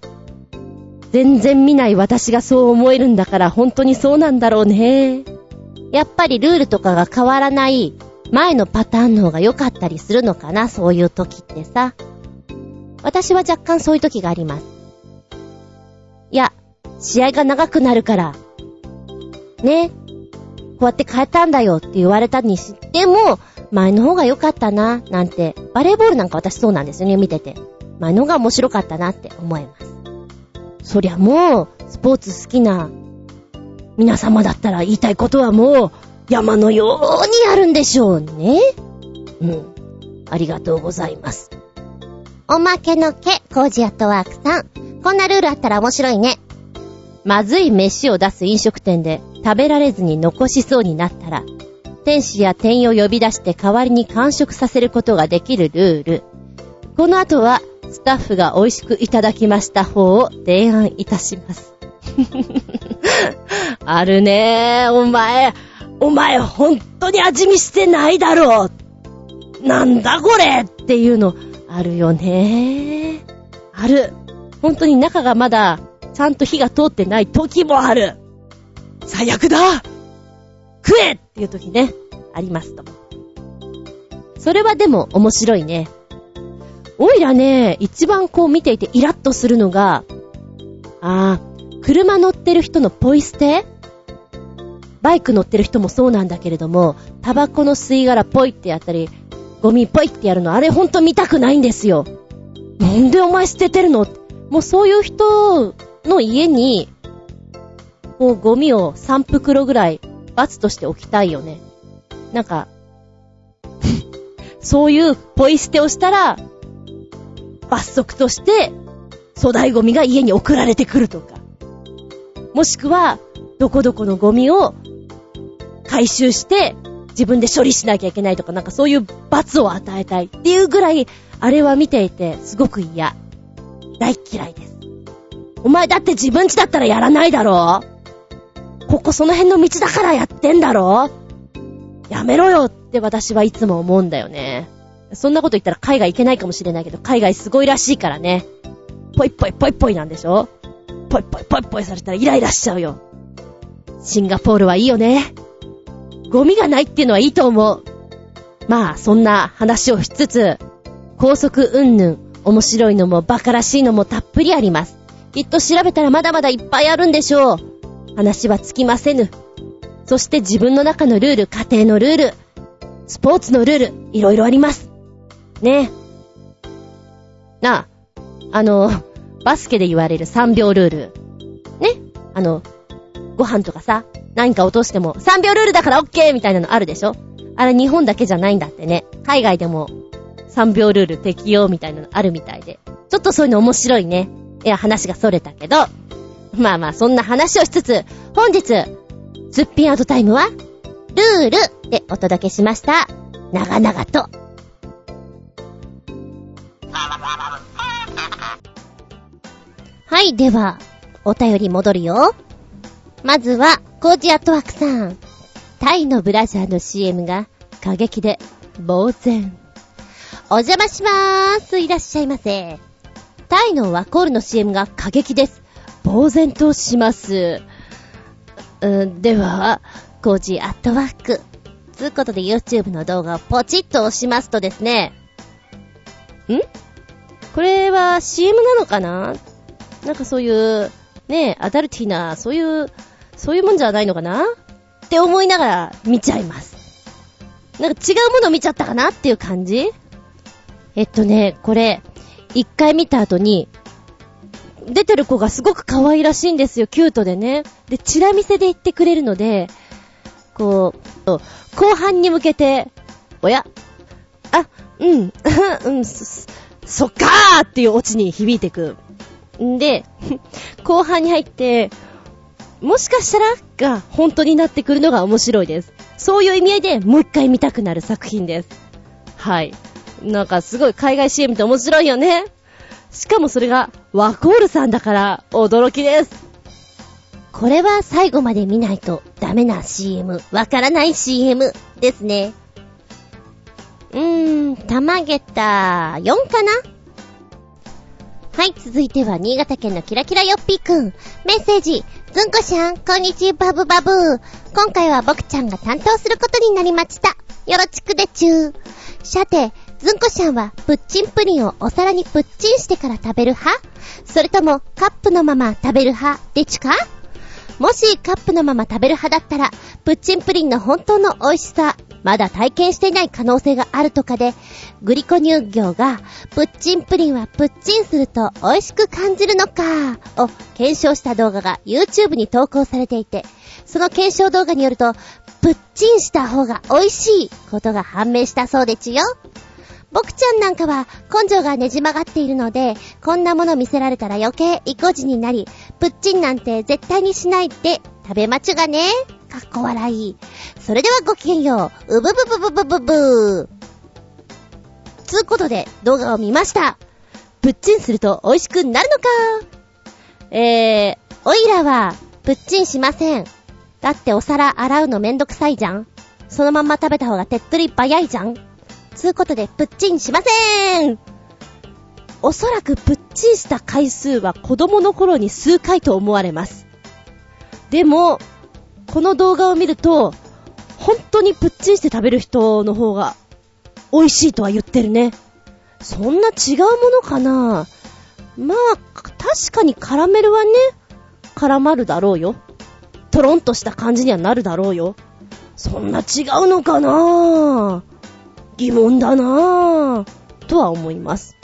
全然見ない私がそう思えるんだから本当にそうなんだろうね。やっぱりルールとかが変わらない前のパターンの方が良かったりするのかな、そういう時ってさ。私は若干そういう時があります。いや、試合が長くなるから、ね、こうやって変えたんだよって言われたにしても、前の方が良かったな、なんて、バレーボールなんか私そうなんですよね、見てて。前の方が面白かったなって思います。そりゃもう、スポーツ好きな皆様だったら言いたいことはもう、山のようにあるんでしょうね。うん。ありがとうございます。おまけのけ、コージアットワークさん。こんなルールあったら面白いね。まずい飯を出す飲食店で食べられずに残しそうになったら、天使や店員を呼び出して代わりに完食させることができるルール。この後は、スタッフが美味しくいただきました方を提案いたします。あるね、お前。お前、ほんとに味見してないだろう。なんだこれっていうの、あるよね。ある。ほんとに中がまだちゃんと火が通ってない時もある。最悪だ食えっていう時ね、ありますと。それはでも面白いね。おいらね、一番こう見ていてイラッとするのが、あー、車乗ってる人のポイ捨て？バイク乗ってる人もそうなんだけれども、タバコの吸い殻ポイってやったり、ゴミポイってやるの、あれほんと見たくないんですよ。なんでお前捨ててるの？もうそういう人の家に、こうゴミを3袋ぐらい罰として置きたいよね。なんか、そういうポイ捨てをしたら、罰則として、粗大ゴミが家に送られてくるとか。もしくは、どこどこのゴミを回収して、自分で処理しなきゃいけないとか、なんかそういう罰を与えたいっていうぐらい、あれは見ていてすごく嫌。大嫌いです。お前だって自分家だったらやらないだろ？ここその辺の道だからやってんだろ？やめろよって私はいつも思うんだよね。そんなこと言ったら海外行けないかもしれないけど、海外すごいらしいからね。ぽいぽいぽいぽいなんでしょ？ぽいぽいぽいぽいされたらイライラしちゃうよ。シンガポールはいいよね。ゴミがないっていうのはいいと思う。まあ、そんな話をしつつ、高速うんぬん、面白いのも馬鹿らしいのもたっぷりあります。きっと調べたらまだまだいっぱいあるんでしょう。話はつきませぬ。そして自分の中のルール、家庭のルール、スポーツのルール、いろいろあります。ねなあ、あの、バスケで言われる3秒ルール。ねあの、ご飯とかさ、何か落としても3秒ルールだから OK! みたいなのあるでしょ？あれ日本だけじゃないんだってね。海外でも3秒ルール適用みたいなのあるみたいで。ちょっとそういうの面白いね。いや、話が逸れたけど、まあまあ、そんな話をしつつ、本日、すっぴんアウトタイムは、ルールでお届けしました。長々と。はい、では、お便り戻るよ。まずは、コージアットワークさん。タイのブラジャーの CM が過激で呆然。お邪魔しまーす。いらっしゃいませ。タイのワコールの CM が過激です。呆然とします。うん、では、コージアットワーク。つうことで YouTube の動画をポチッと押しますとですね。ん？これは CM なのかな？なんかそういう、ね、アダルティな、そういう、そういうもんじゃないのかな？って思いながら見ちゃいます。なんか違うもの見ちゃったかなっていう感じ？えっとね、これ、一回見た後に、出てる子がすごく可愛らしいんですよ、キュートでね。で、チラ見せで言ってくれるので、こう、後半に向けて、おや？あ、うん、うん、そ、そっかーっていうオチに響いてく。んで、後半に入って、もしかしたらが本当になってくるのが面白いです。そういう意味合いでもう一回見たくなる作品です。はい。なんかすごい海外 CM って面白いよね。しかもそれがワコールさんだから驚きです。これは最後まで見ないとダメな CM、わからない CM ですね。うーん、玉げた4かな？はい、続いては新潟県のキラキラよっぴーくん。メッセージ。ずんこしゃん、こんにちは、バブバブー。今回は僕ちゃんが担当することになりました。よろちくでちゅー。さて、ずんこしゃんは、プッチンプリンをお皿にプッチンしてから食べる派？それとも、カップのまま食べる派？でちゅか？もしカップのまま食べる派だったら、プッチンプリンの本当の美味しさ、まだ体験していない可能性があるとかで、グリコ乳業が、プッチンプリンはプッチンすると美味しく感じるのか、を検証した動画が YouTube に投稿されていて、その検証動画によると、プッチンした方が美味しいことが判明したそうでちよ。僕ちゃんなんかは根性がねじ曲がっているので、こんなもの見せられたら余計意固地になり、プッチンなんて絶対にしないで食べまちがね。かっこ笑い。それではごきげんよう。うぶぶぶぶぶぶぶつうことで動画を見ました。プッチンすると美味しくなるのかえー、おいらは、プッチンしません。だってお皿洗うのめんどくさいじゃん。そのまんま食べた方が手っ取り早いじゃん。つうことで、プッチンしませんおそらくプッチンした回数は子供の頃に数回と思われます。でも、この動画を見ると、本当にプッチンして食べる人の方が美味しいとは言ってるね。そんな違うものかな？まあ、確かにカラメルはね、絡まるだろうよ。トロンとした感じにはなるだろうよ。そんな違うのかな？疑問だなぁ、とは思います。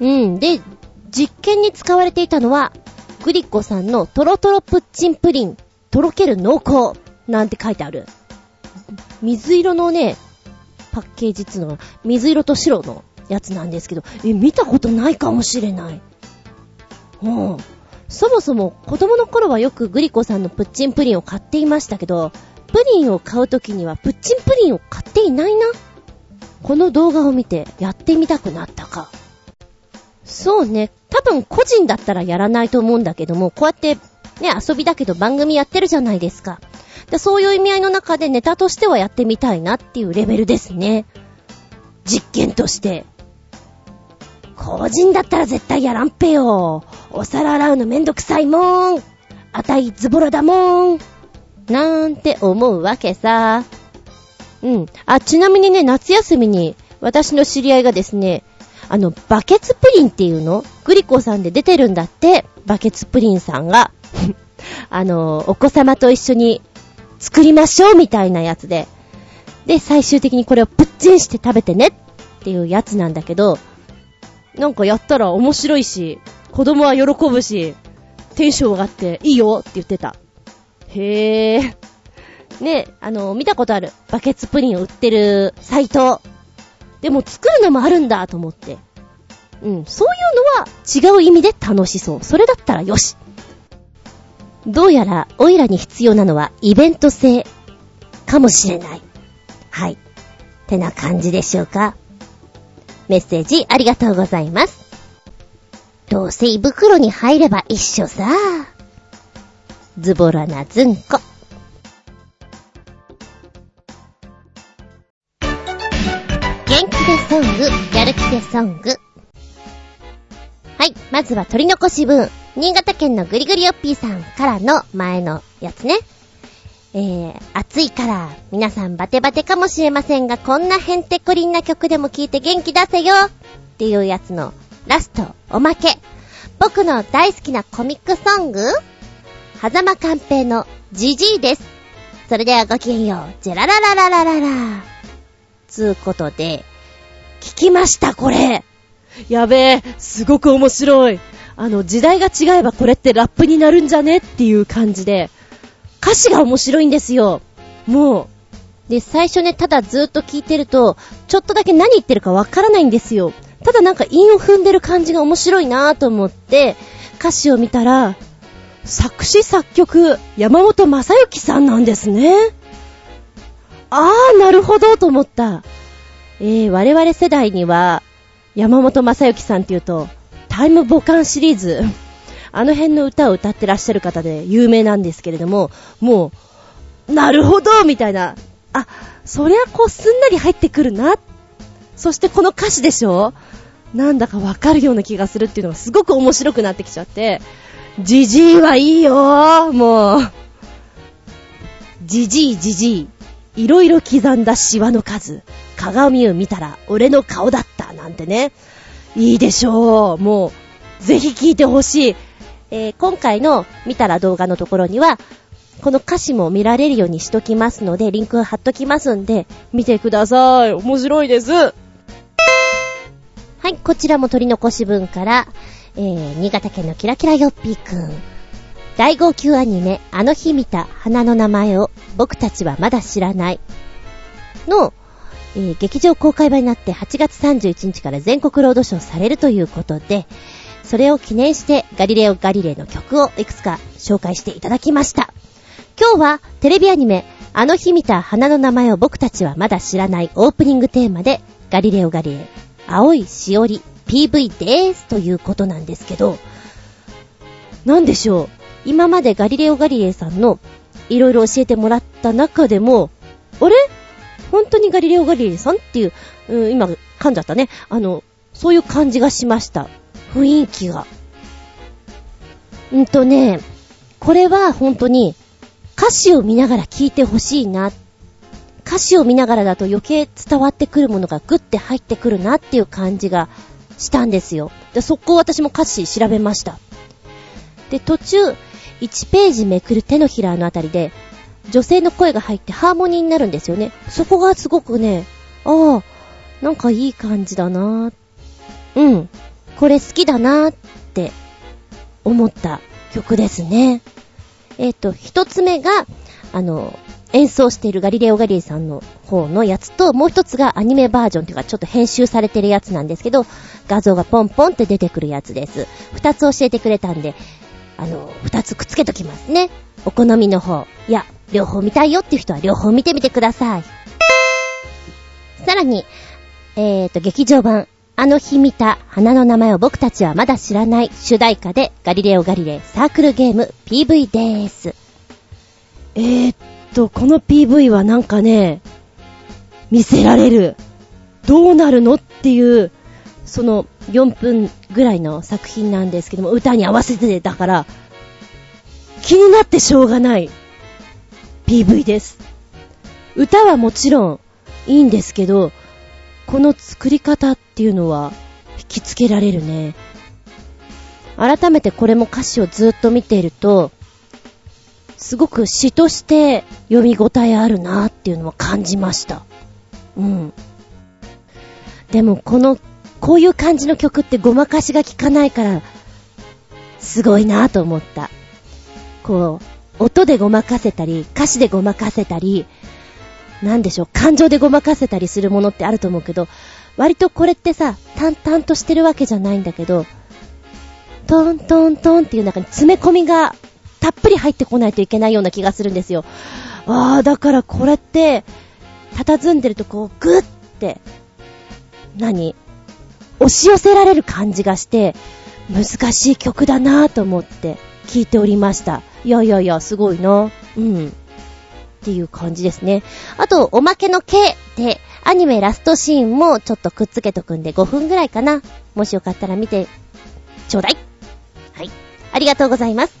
うん。で、実験に使われていたのは、グリコさんのトロトロプッチンプリン、とろける濃厚、なんて書いてある。水色のね、パッケージっつうのは、水色と白のやつなんですけど、え、見たことないかもしれない。うん。そもそも子供の頃はよくグリコさんのプッチンプリンを買っていましたけど、プリンを買うときにはプッチンプリンを買っていないな？この動画を見てやってみたくなったか。そうね。多分個人だったらやらないと思うんだけども、こうやってね、遊びだけど番組やってるじゃないですか。でそういう意味合いの中でネタとしてはやってみたいなっていうレベルですね。実験として。個人だったら絶対やらんぺよ。お皿洗うのめんどくさいもん。あたいズボラだもん。なんて思うわけさ。うん。あ、ちなみにね、夏休みに、私の知り合いがですね、あの、バケツプリンっていうの？グリコさんで出てるんだって、バケツプリンさんが。あの、お子様と一緒に作りましょうみたいなやつで。で、最終的にこれをプッチンして食べてねっていうやつなんだけど、なんかやったら面白いし、子供は喜ぶし、テンション上がっていいよって言ってた。へえ。ね、あの、見たことある？バケツプリンを売ってるサイト。でも作るのもあるんだと思って。うん、そういうのは違う意味で楽しそう。それだったらよし。どうやら、オイラに必要なのはイベント性かもしれない。はい。ってな感じでしょうか。メッセージありがとうございます。どうせ胃袋に入れば一緒さ。ズボラなズンコ。気ソング、やる気でソング。はい、まずは取り残し分。新潟県のぐりぐりよっぴーさんからの前のやつね。えー、暑いから、皆さんバテバテかもしれませんが、こんなヘンテコリンな曲でも聴いて元気出せよっていうやつのラスト、おまけ。僕の大好きなコミックソング狭間寛平のジジイです。それではごきげんよう。ジェラララララララ。つうことで、聞きました、これ。やべえ、すごく面白い。あの、時代が違えばこれってラップになるんじゃねっていう感じで、歌詞が面白いんですよ。もう。で、最初ね、ただずっと聞いてると、ちょっとだけ何言ってるかわからないんですよ。ただなんか韻を踏んでる感じが面白いなぁと思って、歌詞を見たら、作詞作曲、山本正幸さんなんですね。あー、なるほど、と思った。えー、我々世代には、山本正幸さんって言うと、タイムボカンシリーズ、あの辺の歌を歌ってらっしゃる方で有名なんですけれども、もう、なるほどみたいな、あ、そりゃこうすんなり入ってくるな。そしてこの歌詞でしょなんだかわかるような気がするっていうのがすごく面白くなってきちゃって、じじいはいいよもう。じじいじじい。いろいろ刻んだシワの数。鏡を見たら俺の顔だった。なんてね。いいでしょう。もう、ぜひ聴いてほしい。えー、今回の見たら動画のところには、この歌詞も見られるようにしときますので、リンク貼っときますんで、見てください。面白いです。はい、こちらも取り残し分から、えー、新潟県のキラキラヨッピーくん。大号泣アニメ、あの日見た花の名前を僕たちはまだ知らない。の、えー、劇場公開版になって8月31日から全国ロードショーされるということで、それを記念してガリレオ・ガリレイの曲をいくつか紹介していただきました。今日はテレビアニメ、あの日見た花の名前を僕たちはまだ知らないオープニングテーマで、ガリレオ・ガリレイ、青いしおり PV でーすということなんですけど、なんでしょう？今までガリレオ・ガリレイさんのいろいろ教えてもらった中でも、あれ？本当にガリレオ・ガリレイさんっていう、うん、今噛んじゃったね。あの、そういう感じがしました。雰囲気が。うんとね、これは本当に歌詞を見ながら聴いてほしいな。歌詞を見ながらだと余計伝わってくるものがグッて入ってくるなっていう感じがしたんですよ。で、そこを私も歌詞調べました。で、途中、1ページめくる手のひらのあたりで、女性の声が入ってハーモニーになるんですよね。そこがすごくね、ああ、なんかいい感じだなうん。これ好きだなって思った曲ですね。えっ、ー、と、一つ目が、あの、演奏しているガリレオ・ガリレイさんの方のやつと、もう一つがアニメバージョンというか、ちょっと編集されてるやつなんですけど、画像がポンポンって出てくるやつです。二つ教えてくれたんで、あの、二つくっつけときますね。お好みの方。いや、両方見たいよっていう人は両方見てみてください。さらに、えーと、劇場版、あの日見た花の名前を僕たちはまだ知らない主題歌でガリレオガリレイサークルゲーム PV でーす。えーっと、この PV はなんかね、見せられる。どうなるのっていう、その4分ぐらいの作品なんですけども、歌に合わせてだから、気になってしょうがない PV です。歌はもちろんいいんですけど、この作り方っていうのは引きつけられるね。改めてこれも歌詞をずっと見ていると、すごく詩として読み応えあるなっていうのを感じました。うん。でもこの、こういう感じの曲ってごまかしが効かないから、すごいなぁと思った。こう、音でごまかせたり、歌詞でごまかせたり、なんでしょう、感情でごまかせたりするものってあると思うけど、割とこれってさ、淡々としてるわけじゃないんだけど、トントントンっていう中に詰め込みがたっぷり入ってこないといけないような気がするんですよ。ああ、だからこれって、佇んでるとこう、ぐって、何？押し寄せられる感じがして、難しい曲だなぁと思って聞いておりました。いやいやいや、すごいなぁ。うん。っていう感じですね。あと、おまけの K で、アニメラストシーンもちょっとくっつけとくんで5分ぐらいかな。もしよかったら見て、ちょうだい。はい。ありがとうございます。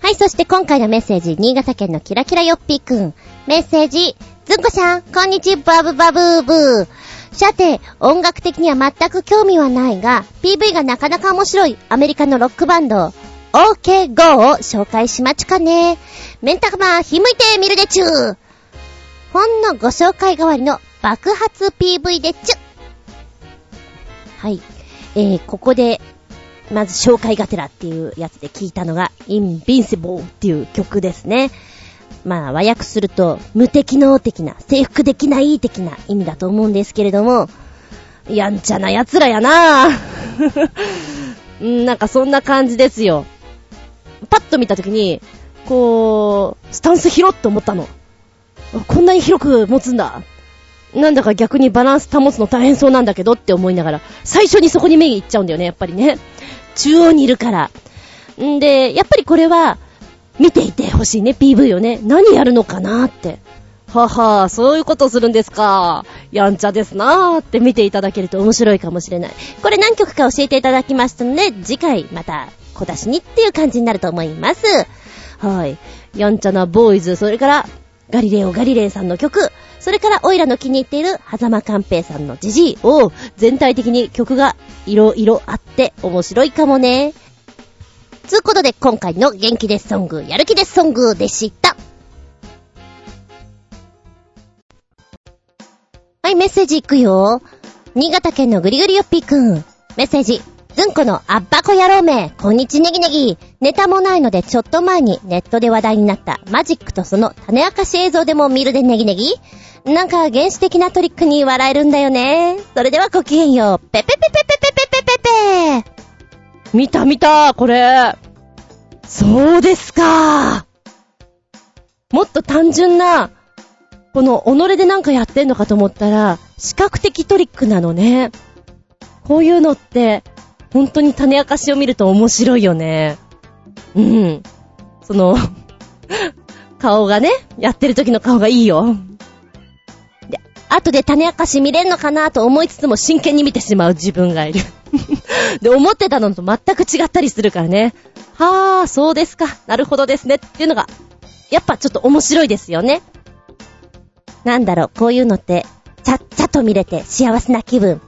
はい、そして今回のメッセージ、新潟県のキラキラヨッピーくん。メッセージ、ずんこさん、こんにちは、バブバブーブー。さて、音楽的には全く興味はないが、PV がなかなか面白いアメリカのロックバンド、OK Go を紹介しまちゅかね。メンタカマ、ひむいてみるでちゅー。ほんのご紹介代わりの爆発 PV でちゅ。はい。えー、ここで、まず紹介がてらっていうやつで聞いたのが、Invincible っていう曲ですね。まあ、和訳すると、無敵能的な、征服できない的な意味だと思うんですけれども、やんちゃな奴らやなぁ。なんかそんな感じですよ。パッと見たときに、こう、スタンス広って思ったの。こんなに広く持つんだ。なんだか逆にバランス保つの大変そうなんだけどって思いながら、最初にそこに目いっちゃうんだよね、やっぱりね。中央にいるから。んで、やっぱりこれは、見ていてほしいね、PV をね。何やるのかなって。ははそういうことするんですか。やんちゃですなーって見ていただけると面白いかもしれない。これ何曲か教えていただきましたので、次回また小出しにっていう感じになると思います。はい。やんちゃなボーイズ、それからガリレオ・ガリレイさんの曲、それからオイラの気に入っている狭間寛平さんのジジイを全体的に曲がいろいろあって面白いかもね。つうことで今回の元気ですソング、やる気ですソングでした。はい、メッセージいくよ。新潟県のぐりぐりよっぴーくん。メッセージ。ずんこのあっばこ野郎め、こんにちネギネギ。ネタもないのでちょっと前にネットで話題になったマジックとその種明かし映像でも見るでネギネギ。なんか原始的なトリックに笑えるんだよね。それではごきげんよう。ペペペペペペペペペペ見た見た、これ。そうですか。もっと単純な、この己でなんかやってんのかと思ったら、視覚的トリックなのね。こういうのって、本当に種明かしを見ると面白いよね。うん。その 顔がね、やってる時の顔がいいよ。で、後で種明かし見れんのかなと思いつつも真剣に見てしまう自分がいる。で、思ってたのと全く違ったりするからね。はぁ、そうですか。なるほどですね。っていうのが、やっぱちょっと面白いですよね。なんだろう、こういうのって、ちゃっちゃと見れて幸せな気分。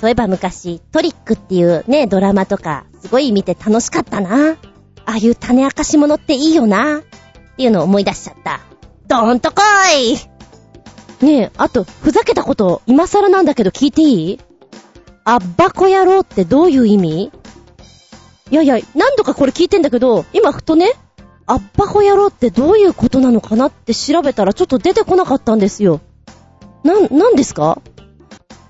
そういえば昔、トリックっていうね、ドラマとか、すごい見て楽しかったな。ああいう種明かし物っていいよな。っていうのを思い出しちゃった。どーんとこいねえ、あと、ふざけたこと、今更なんだけど聞いていい？あっばこ野郎ってどういう意味？いやいや、何度かこれ聞いてんだけど、今ふとね、あっばこ野郎ってどういうことなのかなって調べたらちょっと出てこなかったんですよ。な、なんですか？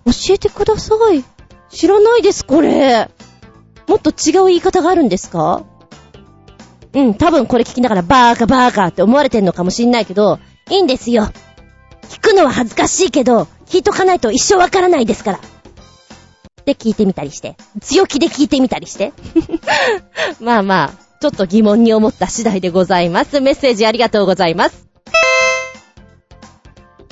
教えてください。知らないです、これ。もっと違う言い方があるんですか？うん、多分これ聞きながらバーカバーカって思われてんのかもしんないけど、いいんですよ。聞くのは恥ずかしいけど、聞いとかないと一生わからないですから。で聞いてみたりして。強気で聞いてみたりして。まあまあ、ちょっと疑問に思った次第でございます。メッセージありがとうございます。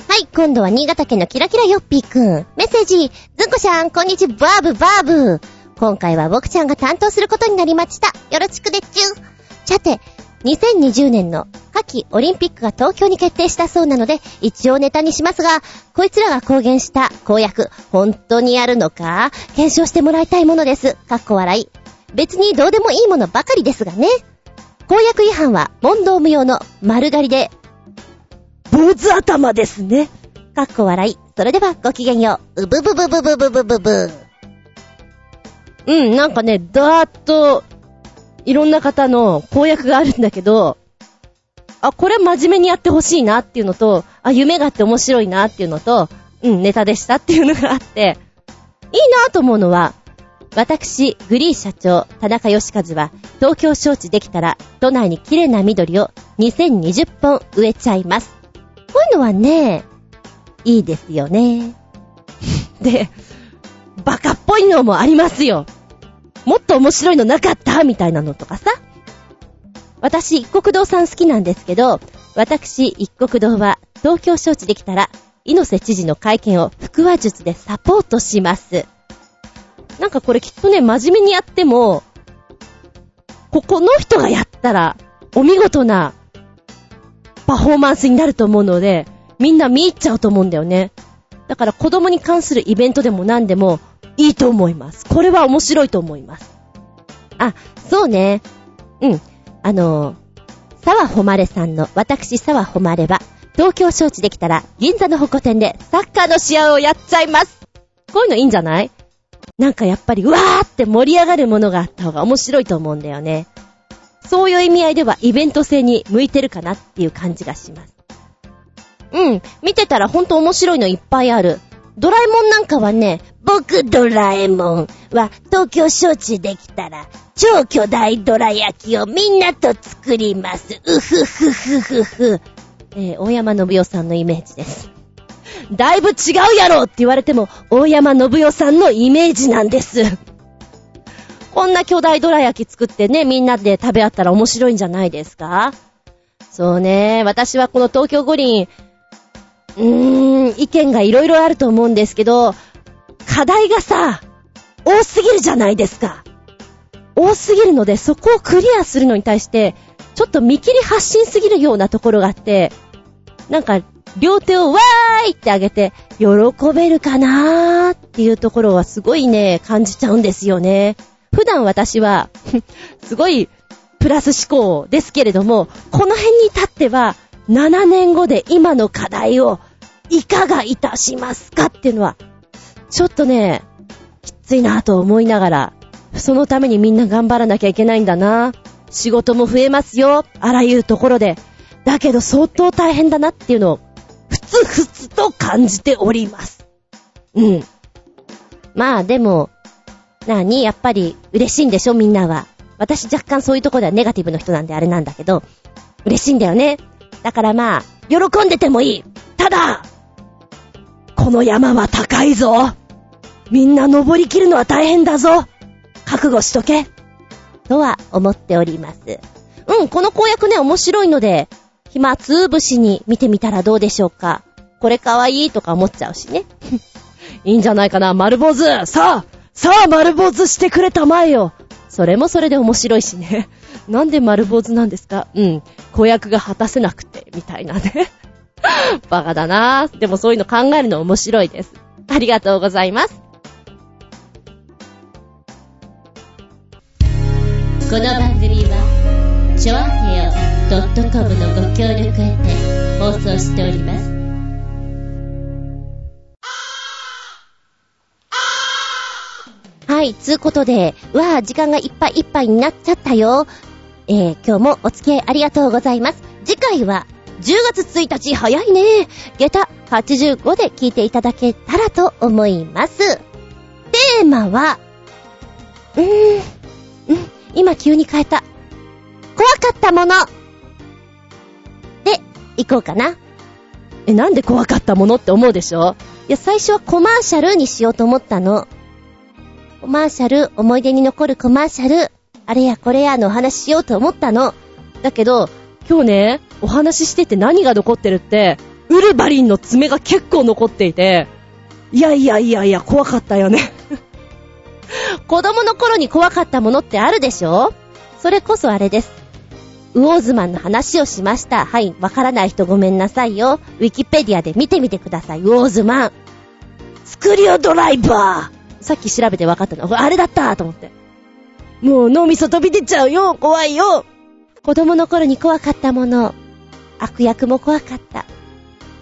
はい、今度は新潟県のキラキラヨッピーくん。メッセージ、ずんこちゃん、こんにちは、バーブ、バーブ。今回は僕ちゃんが担当することになりました。よろしくでっちゅさて、2020年の夏季オリンピックが東京に決定したそうなので、一応ネタにしますが、こいつらが公言した公約、本当にやるのか？検証してもらいたいものです。かっこ笑い。別にどうでもいいものばかりですがね。公約違反は問答無用の丸刈りで、坊主頭ですね。かっこ笑い。それではごきげんよう。うぶぶぶぶぶぶぶぶぶ。うん、なんかね、だーっと、いろんな方の公約があるんだけど、あ、これ真面目にやってほしいなっていうのと、あ、夢があって面白いなっていうのと、うん、ネタでしたっていうのがあって、いいなと思うのは、私、グリー社長、田中義和は、東京招致できたら、都内に綺麗な緑を2020本植えちゃいます。こういうのはね、いいですよね。で、バカっぽいのもありますよ。もっと面白いのなかった？みたいなのとかさ。私、一国堂さん好きなんですけど、私、一国堂は、東京招致できたら、猪瀬知事の会見を腹話術でサポートします。なんかこれきっとね、真面目にやっても、ここの人がやったら、お見事なパフォーマンスになると思うので、みんな見入っちゃうと思うんだよね。だから子供に関するイベントでも何でもいいと思います。これは面白いと思います。あ、そうね。うん。あの、沢誉れさんの私沢誉れは、東京招致できたら銀座の保護店でサッカーの試合をやっちゃいます。こういうのいいんじゃない？なんかやっぱり、うわーって盛り上がるものがあった方が面白いと思うんだよね。そういう意味合いではイベント性に向いてるかなっていう感じがします。うん、見てたらほんと面白いのいっぱいある。ドラえもんなんかはね、僕ドラえもんは東京招致できたら超巨大ドラ焼きをみんなと作ります。うふふふふふ。えー、大山信代さんのイメージです。だいぶ違うやろって言われても、大山信代さんのイメージなんです。こんな巨大ドラ焼き作ってね、みんなで食べ合ったら面白いんじゃないですか？そうね、私はこの東京五輪、うーん、意見がいろいろあると思うんですけど、課題がさ、多すぎるじゃないですか。多すぎるので、そこをクリアするのに対して、ちょっと見切り発信すぎるようなところがあって、なんか、両手をわーいってあげて、喜べるかなーっていうところはすごいね、感じちゃうんですよね。普段私は すごいプラス思考ですけれども、この辺に立っては、7年後で今の課題をいかがいたしますかっていうのは、ちょっとね、きついなと思いながら、そのためにみんな頑張らなきゃいけないんだな。仕事も増えますよ。あらゆるところで。だけど相当大変だなっていうのを、ふつふつと感じております。うん。まあでも、なにやっぱり嬉しいんでしょみんなは。私若干そういうとこではネガティブの人なんであれなんだけど、嬉しいんだよね。だからまあ、喜んでてもいい。ただ、この山は高いぞ。みんな登りきるのは大変だぞ。覚悟しとけ。とは思っております。うん、この公約ね、面白いので、暇つぶしに見てみたらどうでしょうか。これかわいいとか思っちゃうしね。いいんじゃないかな、丸坊主さあさあ丸坊主してくれたまえよそれもそれで面白いしね。なんで丸坊主なんですか？うん。公約が果たせなくて、みたいなね。バカだなでもそういうの考えるの面白いです。ありがとうございます。この番組は、ちょあへよ .com のご協力へて放送しております。い、つうことで、わあ、時間がいっぱいいっぱいになっちゃったよ。えー、今日もお付き合いありがとうございます。次回は、10月1日早いね。下駄85で聞いていただけたらと思います。テーマは、うーん、うん、今急に変えた。怖かったもので、行こうかな。え、なんで怖かったものって思うでしょ？いや、最初はコマーシャルにしようと思ったの。コマーシャル、思い出に残るコマーシャル、あれやこれやのお話しようと思ったの。だけど、今日ね、お話ししてて何が残ってるって、ウルバリンの爪が結構残っていて、いやいやいやいや、怖かったよね 子供の頃に怖かったものってあるでしょ？それこそあれです。ウォーズマンの話をしました。はい、わからない人ごめんなさいよ。ウィキペディアで見てみてください。ウォーズマン。スクリオドライバーさっき調べてわかったの。あれだったと思って。もう脳みそ飛び出ちゃうよ怖いよ子供の頃に怖かったもの。悪役も怖かった。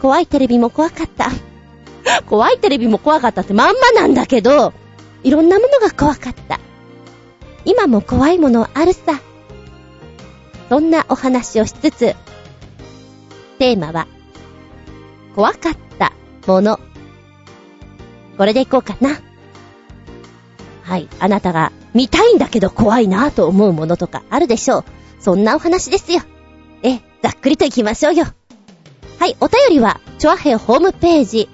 怖いテレビも怖かった。怖いテレビも怖かったってまんまなんだけど、いろんなものが怖かった。今も怖いものあるさ。そんなお話をしつつ、テーマは、怖かったもの。これでいこうかな。はい。あなたが見たいんだけど怖いなぁと思うものとかあるでしょう。そんなお話ですよ。え、ざっくりと行きましょうよ。はい、お便りは、チョアヘホームページ、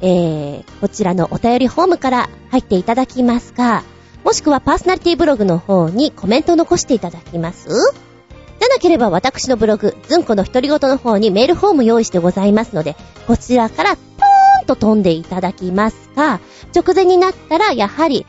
えー、こちらのお便りホームから入っていただきますか、もしくはパーソナリティブログの方にコメントを残していただきますじゃなければ私のブログ、ずんこの独り言の方にメールフォーム用意してございますので、こちらからポーンと飛んでいただきますか、直前になったらやはり、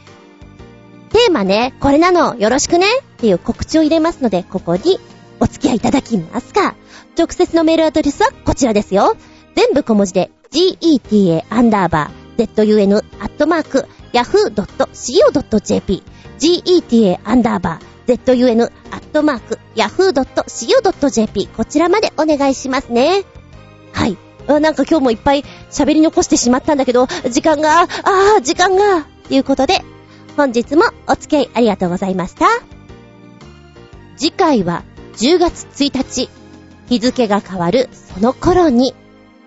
テーマね、これなの、よろしくねっていう告知を入れますので、ここにお付き合いいただきますか。直接のメールアドレスはこちらですよ。全部小文字で、geta アンダーバー zun アットマーク yahoo.co.jp geta アンダーバー zun アットマーク yahoo.co.jp こちらまでお願いしますね。はい。なんか今日もいっぱい喋り残してしまったんだけど、時間が、ああ、時間が、ということで、本日もお付き合いありがとうございました。次回は10月1日、日付が変わるその頃に、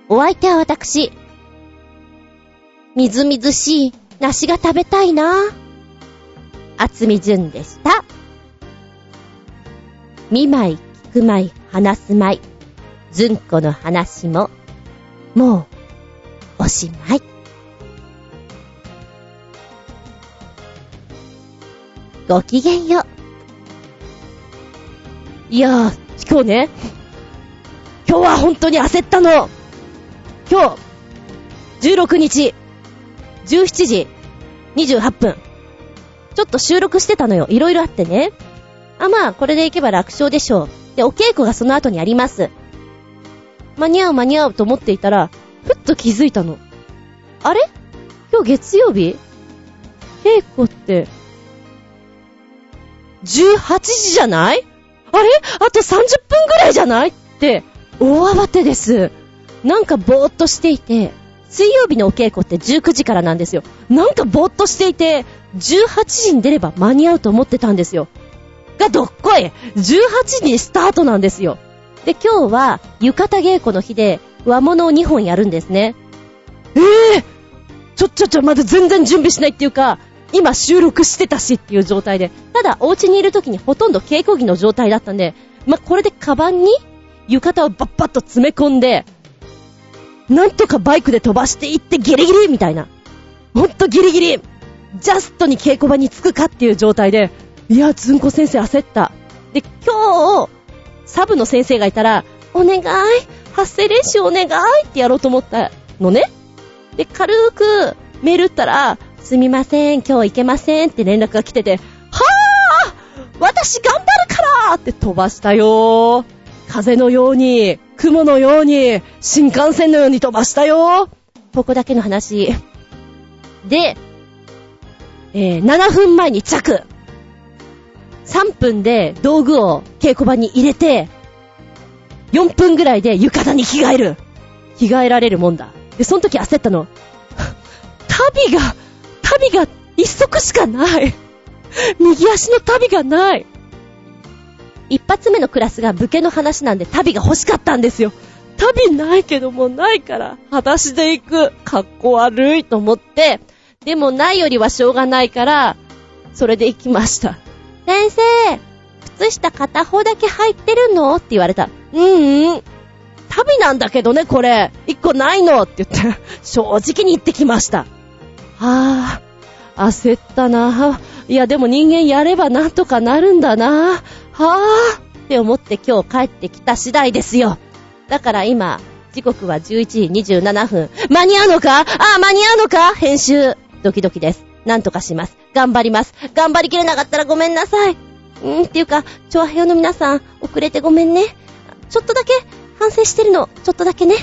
お相手は私、みずみずしい梨が食べたいなあつみじゅんでした。見舞い、聞く舞い、話す舞い。ずんこの話も、もう、おしまい。ごきげんよう。いやー、今日ね、今日は本当に焦ったの。今日、16日、17時28分。ちょっと収録してたのよ。いろいろあってね。あ、まあ、これでいけば楽勝でしょう。で、お稽古がその後にあります。間に合う間に合うと思っていたら、ふっと気づいたの。あれ？今日月曜日？稽古って、18時じゃない？あれ？あと30分ぐらいじゃない？って、大慌てです。なんかぼーっとしていて、水曜日のお稽古って19時からなんですよ。なんかぼーっとしていて、18時に出れば間に合うと思ってたんですよ。がどっこい !18 時にスタートなんですよ。で、今日は浴衣稽古の日で和物を2本やるんですね。ええー、ちょちょちょ、まだ全然準備しないっていうか、今収録してたしっていう状態で、ただお家にいる時にほとんど稽古着の状態だったんで、まこれでカバンに浴衣をバッバッと詰め込んで、なんとかバイクで飛ばしていってギリギリみたいな。ほんとギリギリジャストに稽古場に着くかっていう状態で、いや、ずんこ先生焦った。で、今日、サブの先生がいたら、お願い発声練習お願いってやろうと思ったのね。で、軽くメール打ったら、すみません、今日行けませんって連絡が来てて、はぁ私頑張るからって飛ばしたよ風のように、雲のように、新幹線のように飛ばしたよここだけの話。で、えー、7分前に着。3分で道具を稽古場に入れて、4分ぐらいで浴衣に着替える。着替えられるもんだ。で、その時焦ったの。旅が、旅が一足しかない。右足の旅がない。一発目のクラスが武家の話なんで旅が欲しかったんですよ。旅ないけどもないから、裸足で行く。かっこ悪いと思って、でもないよりはしょうがないから、それで行きました。先生、靴下片方だけ入ってるの？って言われた。うんうん。旅なんだけどね、これ。一個ないの？って言って、正直に言ってきました。はぁ、焦ったなぁ。いや、でも人間やればなんとかなるんだなぁ。はぁって思って今日帰ってきた次第ですよ。だから今、時刻は11時27分。間に合うのか？ああ、間に合うのか？編集。ドキドキです。なんとかします。頑張ります。頑張りきれなかったらごめんなさい。うん、っていうか、調和表の皆さん、遅れてごめんね。ちょっとだけ反省してるの。ちょっとだけね。